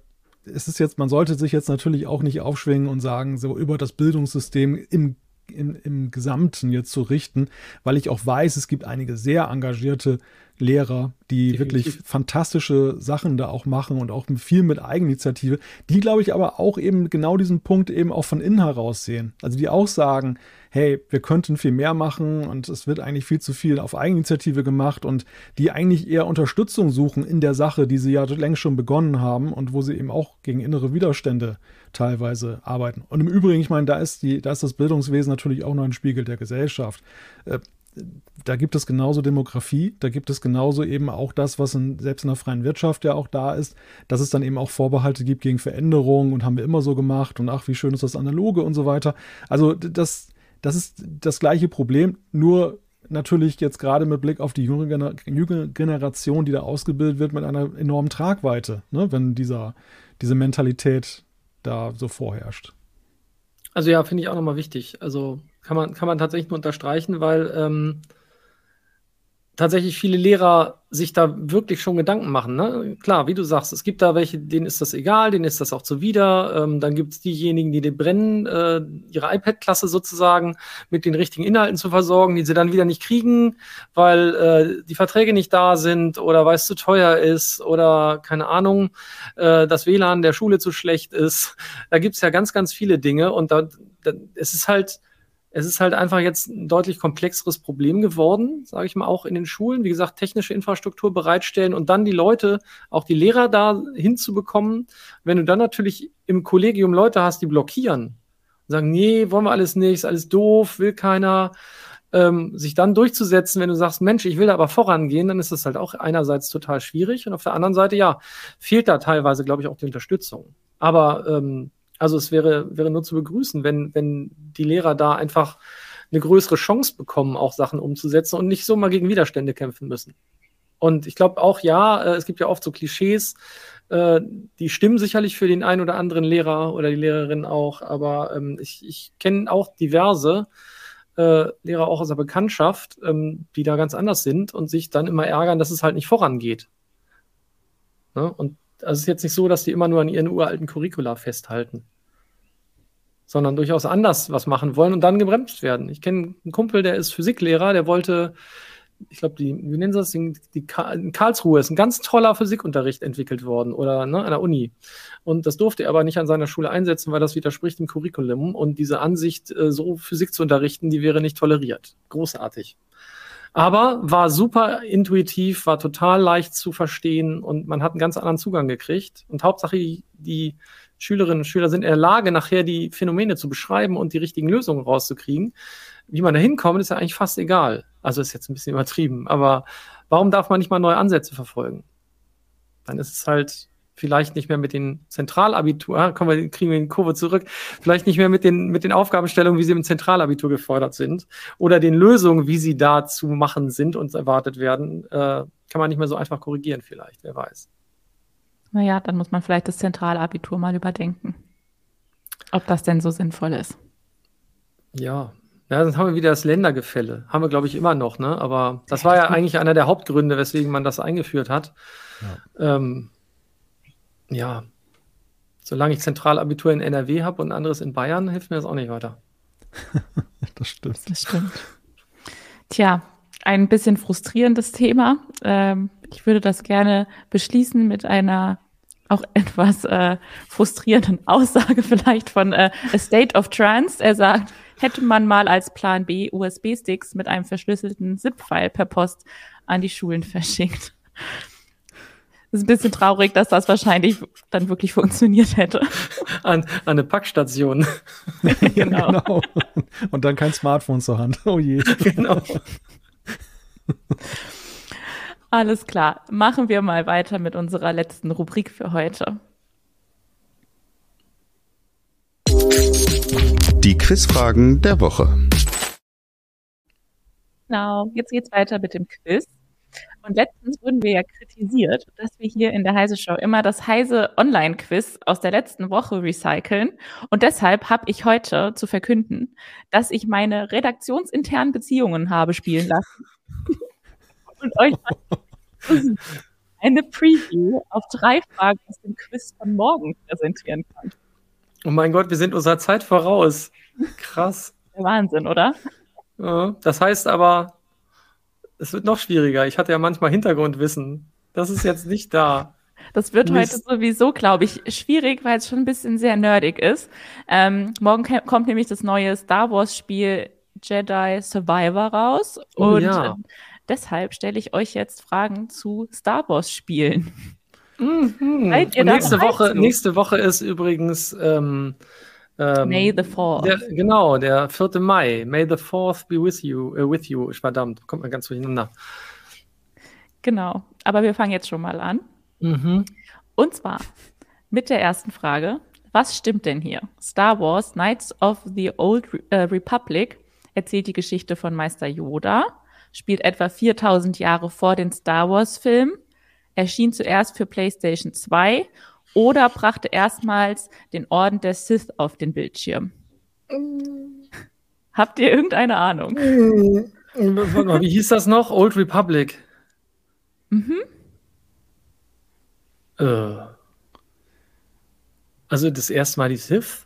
es ist jetzt, man sollte sich jetzt natürlich auch nicht aufschwingen und sagen, so über das Bildungssystem im im, im Gesamten jetzt zu richten, weil ich auch weiß, es gibt einige sehr engagierte Lehrer, die Definitiv. wirklich fantastische Sachen da auch machen und auch viel mit Eigeninitiative, die glaube ich aber auch eben genau diesen Punkt eben auch von innen heraus sehen. Also die auch sagen, hey, wir könnten viel mehr machen und es wird eigentlich viel zu viel auf Eigeninitiative gemacht und die eigentlich eher Unterstützung suchen in der Sache, die sie ja längst schon begonnen haben und wo sie eben auch gegen innere Widerstände teilweise arbeiten. Und im Übrigen, ich meine, da ist die, da ist das Bildungswesen natürlich auch noch ein Spiegel der Gesellschaft. Äh, da gibt es genauso Demografie, da gibt es genauso eben auch das, was in, selbst in der freien Wirtschaft ja auch da ist, dass es dann eben auch Vorbehalte gibt gegen Veränderungen und haben wir immer so gemacht und ach, wie schön ist das Analoge und so weiter. Also das, das ist das gleiche Problem, nur natürlich jetzt gerade mit Blick auf die jüngere, Generation, die da ausgebildet wird, mit einer enormen Tragweite, ne, wenn dieser, diese Mentalität da so vorherrscht. Also ja, finde ich auch nochmal wichtig. Also kann man, kann man tatsächlich nur unterstreichen, weil ähm, tatsächlich viele Lehrer sich da wirklich schon Gedanken machen. Ne? Klar, wie du sagst, es gibt da welche, denen ist das egal, denen ist das auch zuwider. Ähm, dann gibt es diejenigen, die den brennen, äh, ihre iPad-Klasse sozusagen mit den richtigen Inhalten zu versorgen, die sie dann wieder nicht kriegen, weil äh, die Verträge nicht da sind oder weil es zu teuer ist oder keine Ahnung, äh, das WLAN der Schule zu schlecht ist. Da gibt es ja ganz, ganz viele Dinge und da, da es ist halt es ist halt einfach jetzt ein deutlich komplexeres Problem geworden, sage ich mal, auch in den Schulen. Wie gesagt, technische Infrastruktur bereitstellen und dann die Leute, auch die Lehrer da hinzubekommen. Wenn du dann natürlich im Kollegium Leute hast, die blockieren, sagen, nee, wollen wir alles nicht, alles doof, will keiner, ähm, sich dann durchzusetzen, wenn du sagst, Mensch, ich will da aber vorangehen, dann ist das halt auch einerseits total schwierig und auf der anderen Seite, ja, fehlt da teilweise, glaube ich, auch die Unterstützung. Aber ähm, also es wäre, wäre nur zu begrüßen, wenn, wenn die Lehrer da einfach eine größere Chance bekommen, auch Sachen umzusetzen und nicht so mal gegen Widerstände kämpfen müssen. Und ich glaube auch, ja, äh, es gibt ja oft so Klischees, äh, die stimmen sicherlich für den einen oder anderen Lehrer oder die Lehrerin auch, aber ähm, ich, ich kenne auch diverse äh, Lehrer auch aus der Bekanntschaft, ähm, die da ganz anders sind und sich dann immer ärgern, dass es halt nicht vorangeht. Ne? Und also es ist jetzt nicht so, dass die immer nur an ihren uralten Curricula festhalten, sondern durchaus anders was machen wollen und dann gebremst werden. Ich kenne einen Kumpel, der ist Physiklehrer, der wollte ich glaube, die, wie nennen sie das? Die, die in Karlsruhe ist ein ganz toller Physikunterricht entwickelt worden oder ne, an der Uni. Und das durfte er aber nicht an seiner Schule einsetzen, weil das widerspricht dem Curriculum. Und diese Ansicht, äh, so Physik zu unterrichten, die wäre nicht toleriert. Großartig. Aber war super intuitiv, war total leicht zu verstehen und man hat einen ganz anderen Zugang gekriegt. Und Hauptsache, die, Schülerinnen und Schüler sind in der Lage, nachher die Phänomene zu beschreiben und die richtigen Lösungen rauszukriegen. Wie man da hinkommt, ist ja eigentlich fast egal. Also ist jetzt ein bisschen übertrieben, aber warum darf man nicht mal neue Ansätze verfolgen? Dann ist es halt vielleicht nicht mehr mit den Zentralabitur, ah, kommen wir, kriegen wir die Kurve zurück, vielleicht nicht mehr mit den, mit den Aufgabenstellungen, wie sie im Zentralabitur gefordert sind, oder den Lösungen, wie sie da zu machen sind und erwartet werden, äh, kann man nicht mehr so einfach korrigieren, vielleicht, wer weiß. Naja, dann muss man vielleicht das Zentralabitur mal überdenken. Ob das denn so sinnvoll ist. Ja, ja, dann haben wir wieder das Ländergefälle. Haben wir, glaube ich, immer noch, ne? Aber das war ja eigentlich einer der Hauptgründe, weswegen man das eingeführt hat. Ja, ähm, ja. solange ich Zentralabitur in NRW habe und anderes in Bayern, hilft mir das auch nicht weiter. *laughs* das stimmt. Das stimmt. Tja, ein bisschen frustrierendes Thema. Ähm, ich würde das gerne beschließen mit einer auch *laughs* etwas äh, frustrierenden Aussage vielleicht von äh, A State of Trance. Er sagt, hätte man mal als Plan B USB-Sticks mit einem verschlüsselten ZIP-File per Post an die Schulen verschickt. Das ist ein bisschen traurig, dass das wahrscheinlich dann wirklich funktioniert hätte. An, an eine Packstation. *laughs* genau. genau. Und dann kein Smartphone zur Hand. Oh je. Genau. Alles klar. Machen wir mal weiter mit unserer letzten Rubrik für heute. Die Quizfragen der Woche. Genau, jetzt geht's weiter mit dem Quiz. Und letztens wurden wir ja kritisiert, dass wir hier in der Heise Show immer das Heise Online-Quiz aus der letzten Woche recyceln. Und deshalb habe ich heute zu verkünden, dass ich meine redaktionsinternen Beziehungen habe spielen lassen. *laughs* Und euch *laughs* eine Preview auf drei Fragen aus dem Quiz von morgen präsentieren kann. Oh mein Gott, wir sind unserer Zeit voraus. *laughs* Krass. Wahnsinn, oder? Das heißt aber, es wird noch schwieriger. Ich hatte ja manchmal Hintergrundwissen. Das ist jetzt nicht da. *laughs* Das wird Mist. heute sowieso, glaube ich, schwierig, weil es schon ein bisschen sehr nerdig ist. Ähm, morgen kommt nämlich das neue Star Wars-Spiel Jedi Survivor raus. Oh, und ja. deshalb stelle ich euch jetzt Fragen zu Star Wars-Spielen. Mhm. nächste, Woche, nächste Woche ist übrigens ähm, ähm, May the 4th. Der, genau, der 4. Mai. May the 4th be with you. Uh, with you. Verdammt, kommt mir ganz durcheinander. Genau, aber wir fangen jetzt schon mal an. Mhm. Und zwar mit der ersten Frage. Was stimmt denn hier? Star Wars Knights of the Old Re äh, Republic erzählt die Geschichte von Meister Yoda, spielt etwa 4000 Jahre vor den Star Wars-Filmen erschien zuerst für PlayStation 2 oder brachte erstmals den Orden der Sith auf den Bildschirm. Habt ihr irgendeine Ahnung? wie hieß das noch? Old Republic. Mhm. Äh. Also das erste Mal die Sith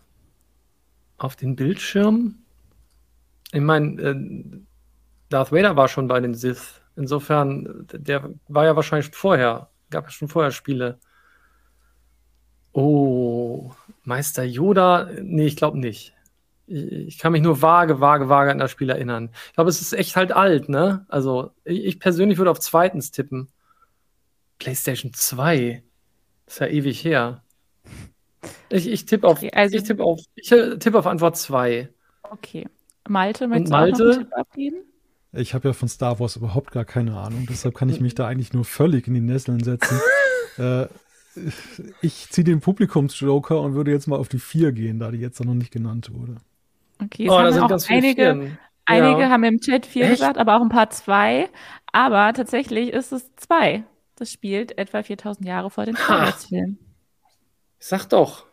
auf den Bildschirm. Ich meine, äh, Darth Vader war schon bei den Sith. Insofern, der war ja wahrscheinlich vorher, gab es schon vorher Spiele. Oh, Meister Yoda? Nee, ich glaube nicht. Ich, ich, kann mich nur vage, vage, vage an das Spiel erinnern. Ich glaube, es ist echt halt alt, ne? Also, ich, ich persönlich würde auf zweitens tippen. PlayStation 2. ist ja ewig her. Ich, ich tippe auf, okay, also ich tipp auf, ich tippe auf Antwort 2. Okay. Malte, möchtest du Malte, auch noch einen Tipp abgeben? Ich habe ja von Star Wars überhaupt gar keine Ahnung, deshalb kann ich *laughs* mich da eigentlich nur völlig in die Nesseln setzen. *laughs* äh, ich ziehe den Publikumsjoker und würde jetzt mal auf die 4 gehen, da die jetzt noch nicht genannt wurde. Okay, oh, da sind auch einige, einige ja. haben im Chat 4 gesagt, aber auch ein paar 2. Aber tatsächlich ist es 2. Das spielt etwa 4000 Jahre vor den Wars-Filmen. Sag doch.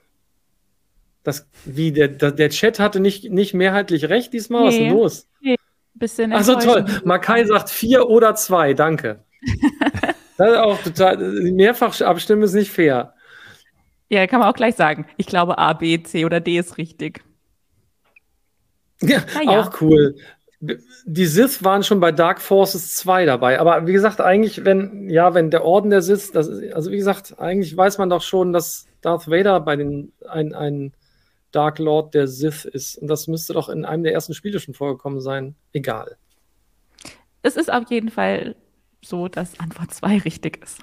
Das, wie, der, der Chat hatte nicht, nicht mehrheitlich recht diesmal? Nee. Was ist denn los? Nee. Bisschen Ach so, toll. Makai sagt vier oder zwei, danke. *laughs* Das ist auch total. Mehrfach abstimmen ist nicht fair. Ja, kann man auch gleich sagen. Ich glaube, A, B, C oder D ist richtig. Ja, ja. auch cool. Die Sith waren schon bei Dark Forces 2 dabei, aber wie gesagt, eigentlich, wenn, ja, wenn der Orden der Sith, das ist, also wie gesagt, eigentlich weiß man doch schon, dass Darth Vader bei den ein, ein Dark Lord der Sith ist. Und das müsste doch in einem der ersten Spiele schon vorgekommen sein. Egal. Es ist auf jeden Fall so, dass Antwort 2 richtig ist.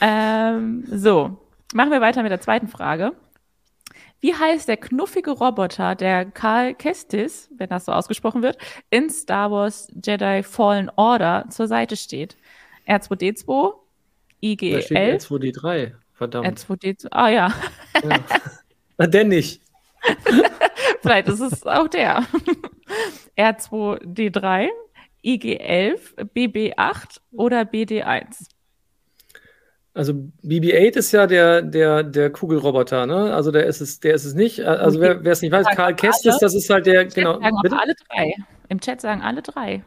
ähm, so, machen wir weiter mit der zweiten Frage. Wie heißt der knuffige Roboter, der Karl Kestis, wenn das so ausgesprochen wird, in Star Wars Jedi Fallen Order zur Seite steht? R2D2, IG-11. R2D3, verdammt. R2D2, ah ja. ja. Na, denn nicht. *laughs* Vielleicht ist es auch der. *laughs* R2D3, IG11, BB8 oder BD1? Also BB-8 ist ja der, der, der Kugelroboter, ne? Also der ist es, der ist es nicht. Also wer es nicht weiß, Karl Kestis, das ist halt der, Im genau. Sagen alle drei. Im Chat sagen alle drei.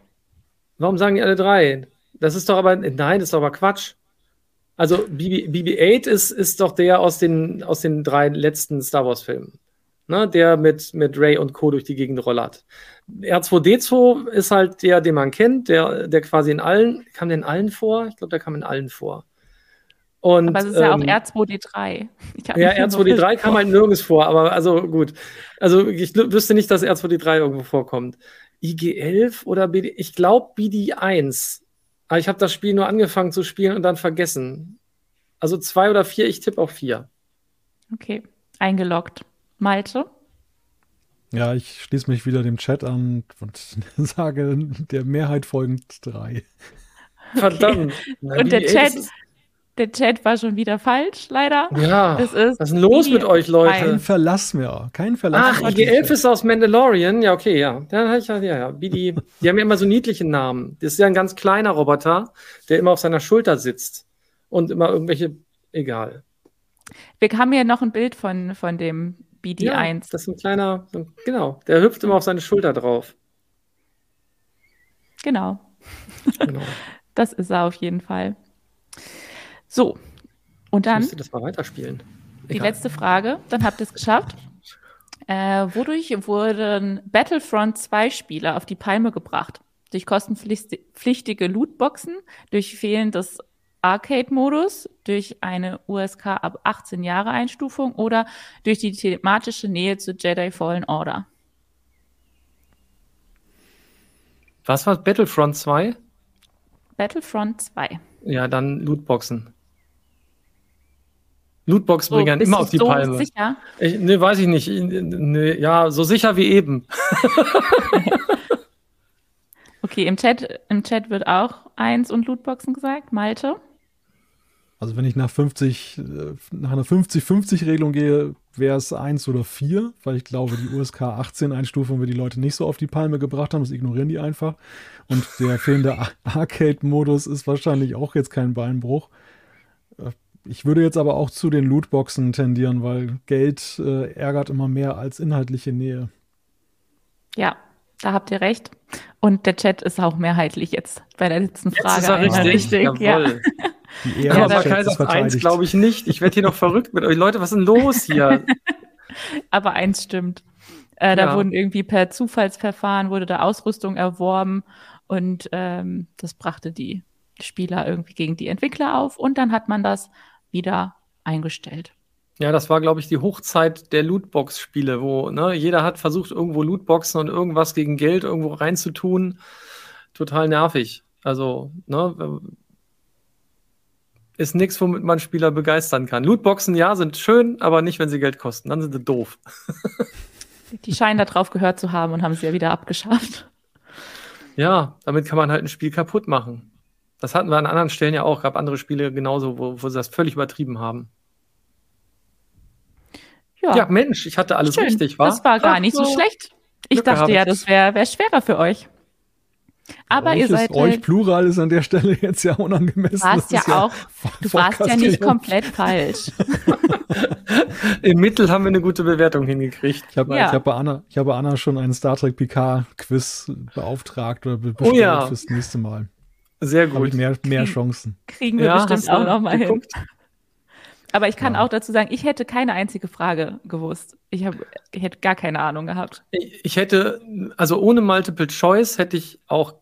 Warum sagen die alle drei? Das ist doch aber, nein, das ist doch aber Quatsch. Also BB-8 ist, ist doch der aus den, aus den drei letzten Star Wars-Filmen. Ne, der mit, mit Ray und Co. durch die Gegend rollert. R2D2 ist halt der, den man kennt, der, der quasi in allen, kam der in allen vor? Ich glaube, der kam in allen vor. Und, aber es ist ähm, ja auch ähm, R2D3. Ja, *laughs* R2D3 kam halt nirgends vor, aber also gut. Also ich wüsste nicht, dass R2D3 irgendwo vorkommt. IG11 oder BD? Ich glaube BD1. Aber ich habe das Spiel nur angefangen zu spielen und dann vergessen. Also zwei oder vier, ich tippe auf vier. Okay, eingeloggt. Malte? Ja, ich schließe mich wieder dem Chat an und *laughs* sage der Mehrheit folgend drei. Verdammt. Okay. Und der Chat, der Chat war schon wieder falsch, leider. Ja, ist was ist denn los mit euch, Leute? Kein Verlass mehr. Kein Verlass. Ach, IG-11 ist aus Mandalorian. Ja, okay, ja. Dann ich ja, ja. Wie die, die haben ja immer so niedliche Namen. Das ist ja ein ganz kleiner Roboter, der immer auf seiner Schulter sitzt. Und immer irgendwelche, egal. Wir haben hier noch ein Bild von, von dem BD1. Ja, das ist ein kleiner, genau. Der hüpft immer auf seine Schulter drauf. Genau. genau. *laughs* Das ist er auf jeden Fall. So, und dann. Ich müsste das mal weiterspielen. Egal. Die letzte Frage, dann habt ihr es geschafft. Äh, wodurch wurden Battlefront 2 Spieler auf die Palme gebracht? Durch kostenpflichtige Lootboxen, durch fehlendes Arcade-Modus, durch eine USK ab 18 Jahre Einstufung oder durch die thematische Nähe zu Jedi Fallen Order? Was war Battlefront 2? Battlefront 2. Ja, dann Lootboxen. Lootbox bringen oh, immer auf die so Palme. Sicher? Ich, ne, weiß ich nicht. Ne, ja, so sicher wie eben. *laughs* okay, im Chat, im Chat wird auch eins und Lootboxen gesagt. Malte? Also wenn ich nach 50, nach einer 50-50-Regelung gehe, wäre es eins oder vier, weil ich glaube, die USK 18 Einstufung wird die Leute nicht so auf die Palme gebracht haben, das ignorieren die einfach. Und der *laughs* fehlende Arcade-Modus ist wahrscheinlich auch jetzt kein Beinbruch. Ich würde jetzt aber auch zu den Lootboxen tendieren, weil Geld äh, ärgert immer mehr als inhaltliche Nähe. Ja, da habt ihr recht. Und der Chat ist auch mehrheitlich jetzt bei der letzten Frage. Jetzt ist er richtig, richtig. Ja. Die ja, aber Kaiser 1 glaube ich nicht. Ich werde hier noch verrückt mit euch. Leute, was ist denn los hier? *laughs* aber eins stimmt. Äh, da ja. wurden irgendwie per Zufallsverfahren wurde da Ausrüstung erworben und ähm, das brachte die Spieler irgendwie gegen die Entwickler auf und dann hat man das wieder eingestellt. Ja, das war, glaube ich, die Hochzeit der Lootbox-Spiele, wo ne, jeder hat versucht, irgendwo Lootboxen und irgendwas gegen Geld irgendwo reinzutun. Total nervig. Also, ne, ist nichts, womit man Spieler begeistern kann. Lootboxen, ja, sind schön, aber nicht, wenn sie Geld kosten. Dann sind sie doof. *laughs* Die scheinen da drauf gehört zu haben und haben sie ja wieder abgeschafft. Ja, damit kann man halt ein Spiel kaputt machen. Das hatten wir an anderen Stellen ja auch. Gab andere Spiele genauso, wo, wo sie das völlig übertrieben haben. Ja, ja Mensch, ich hatte alles Schön. richtig, war? Das war gar Ach, nicht so schlecht. Ich Glück dachte ja, das wäre wär schwerer für euch. Aber ihr seid. Euch halt, Plural ist an der Stelle jetzt ja unangemessen. Du warst ja, ja auch, du warst ja nicht komplett falsch. *laughs* Im Mittel haben wir eine gute Bewertung hingekriegt. Ich habe ja. hab bei, Anna, hab bei Anna schon einen Star Trek PK Quiz beauftragt oder bestellt oh ja. fürs nächste Mal. Sehr gut. Mehr, mehr Chancen. Kriegen wir ja, bestimmt auch noch mal geguckt? hin. Aber ich kann ja. auch dazu sagen, ich hätte keine einzige Frage gewusst. Ich, hab, ich hätte gar keine Ahnung gehabt. Ich, ich hätte, also ohne Multiple Choice hätte ich auch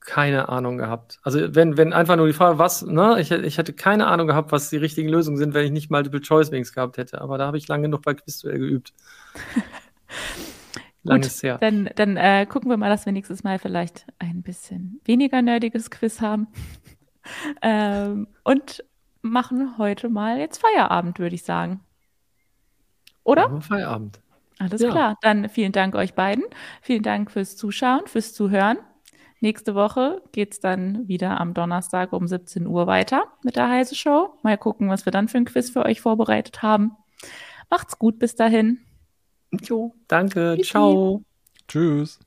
keine Ahnung gehabt. Also wenn, wenn einfach nur die Frage, was, ne, ich, ich hätte keine Ahnung gehabt, was die richtigen Lösungen sind, wenn ich nicht Multiple Choice Wings gehabt hätte. Aber da habe ich lange genug bei Quizduell geübt. *laughs* Lange ist her. Dann, dann äh, gucken wir mal, dass wir nächstes Mal vielleicht ein bisschen weniger nerdiges Quiz haben. *laughs* ähm, und machen heute mal jetzt Feierabend, würde ich sagen. Oder? Feierabend. Alles ja. klar. Dann vielen Dank euch beiden. Vielen Dank fürs Zuschauen, fürs Zuhören. Nächste Woche geht es dann wieder am Donnerstag um 17 Uhr weiter mit der Heise Show. Mal gucken, was wir dann für ein Quiz für euch vorbereitet haben. Macht's gut bis dahin. Jo, danke. Ciao. Tschüss.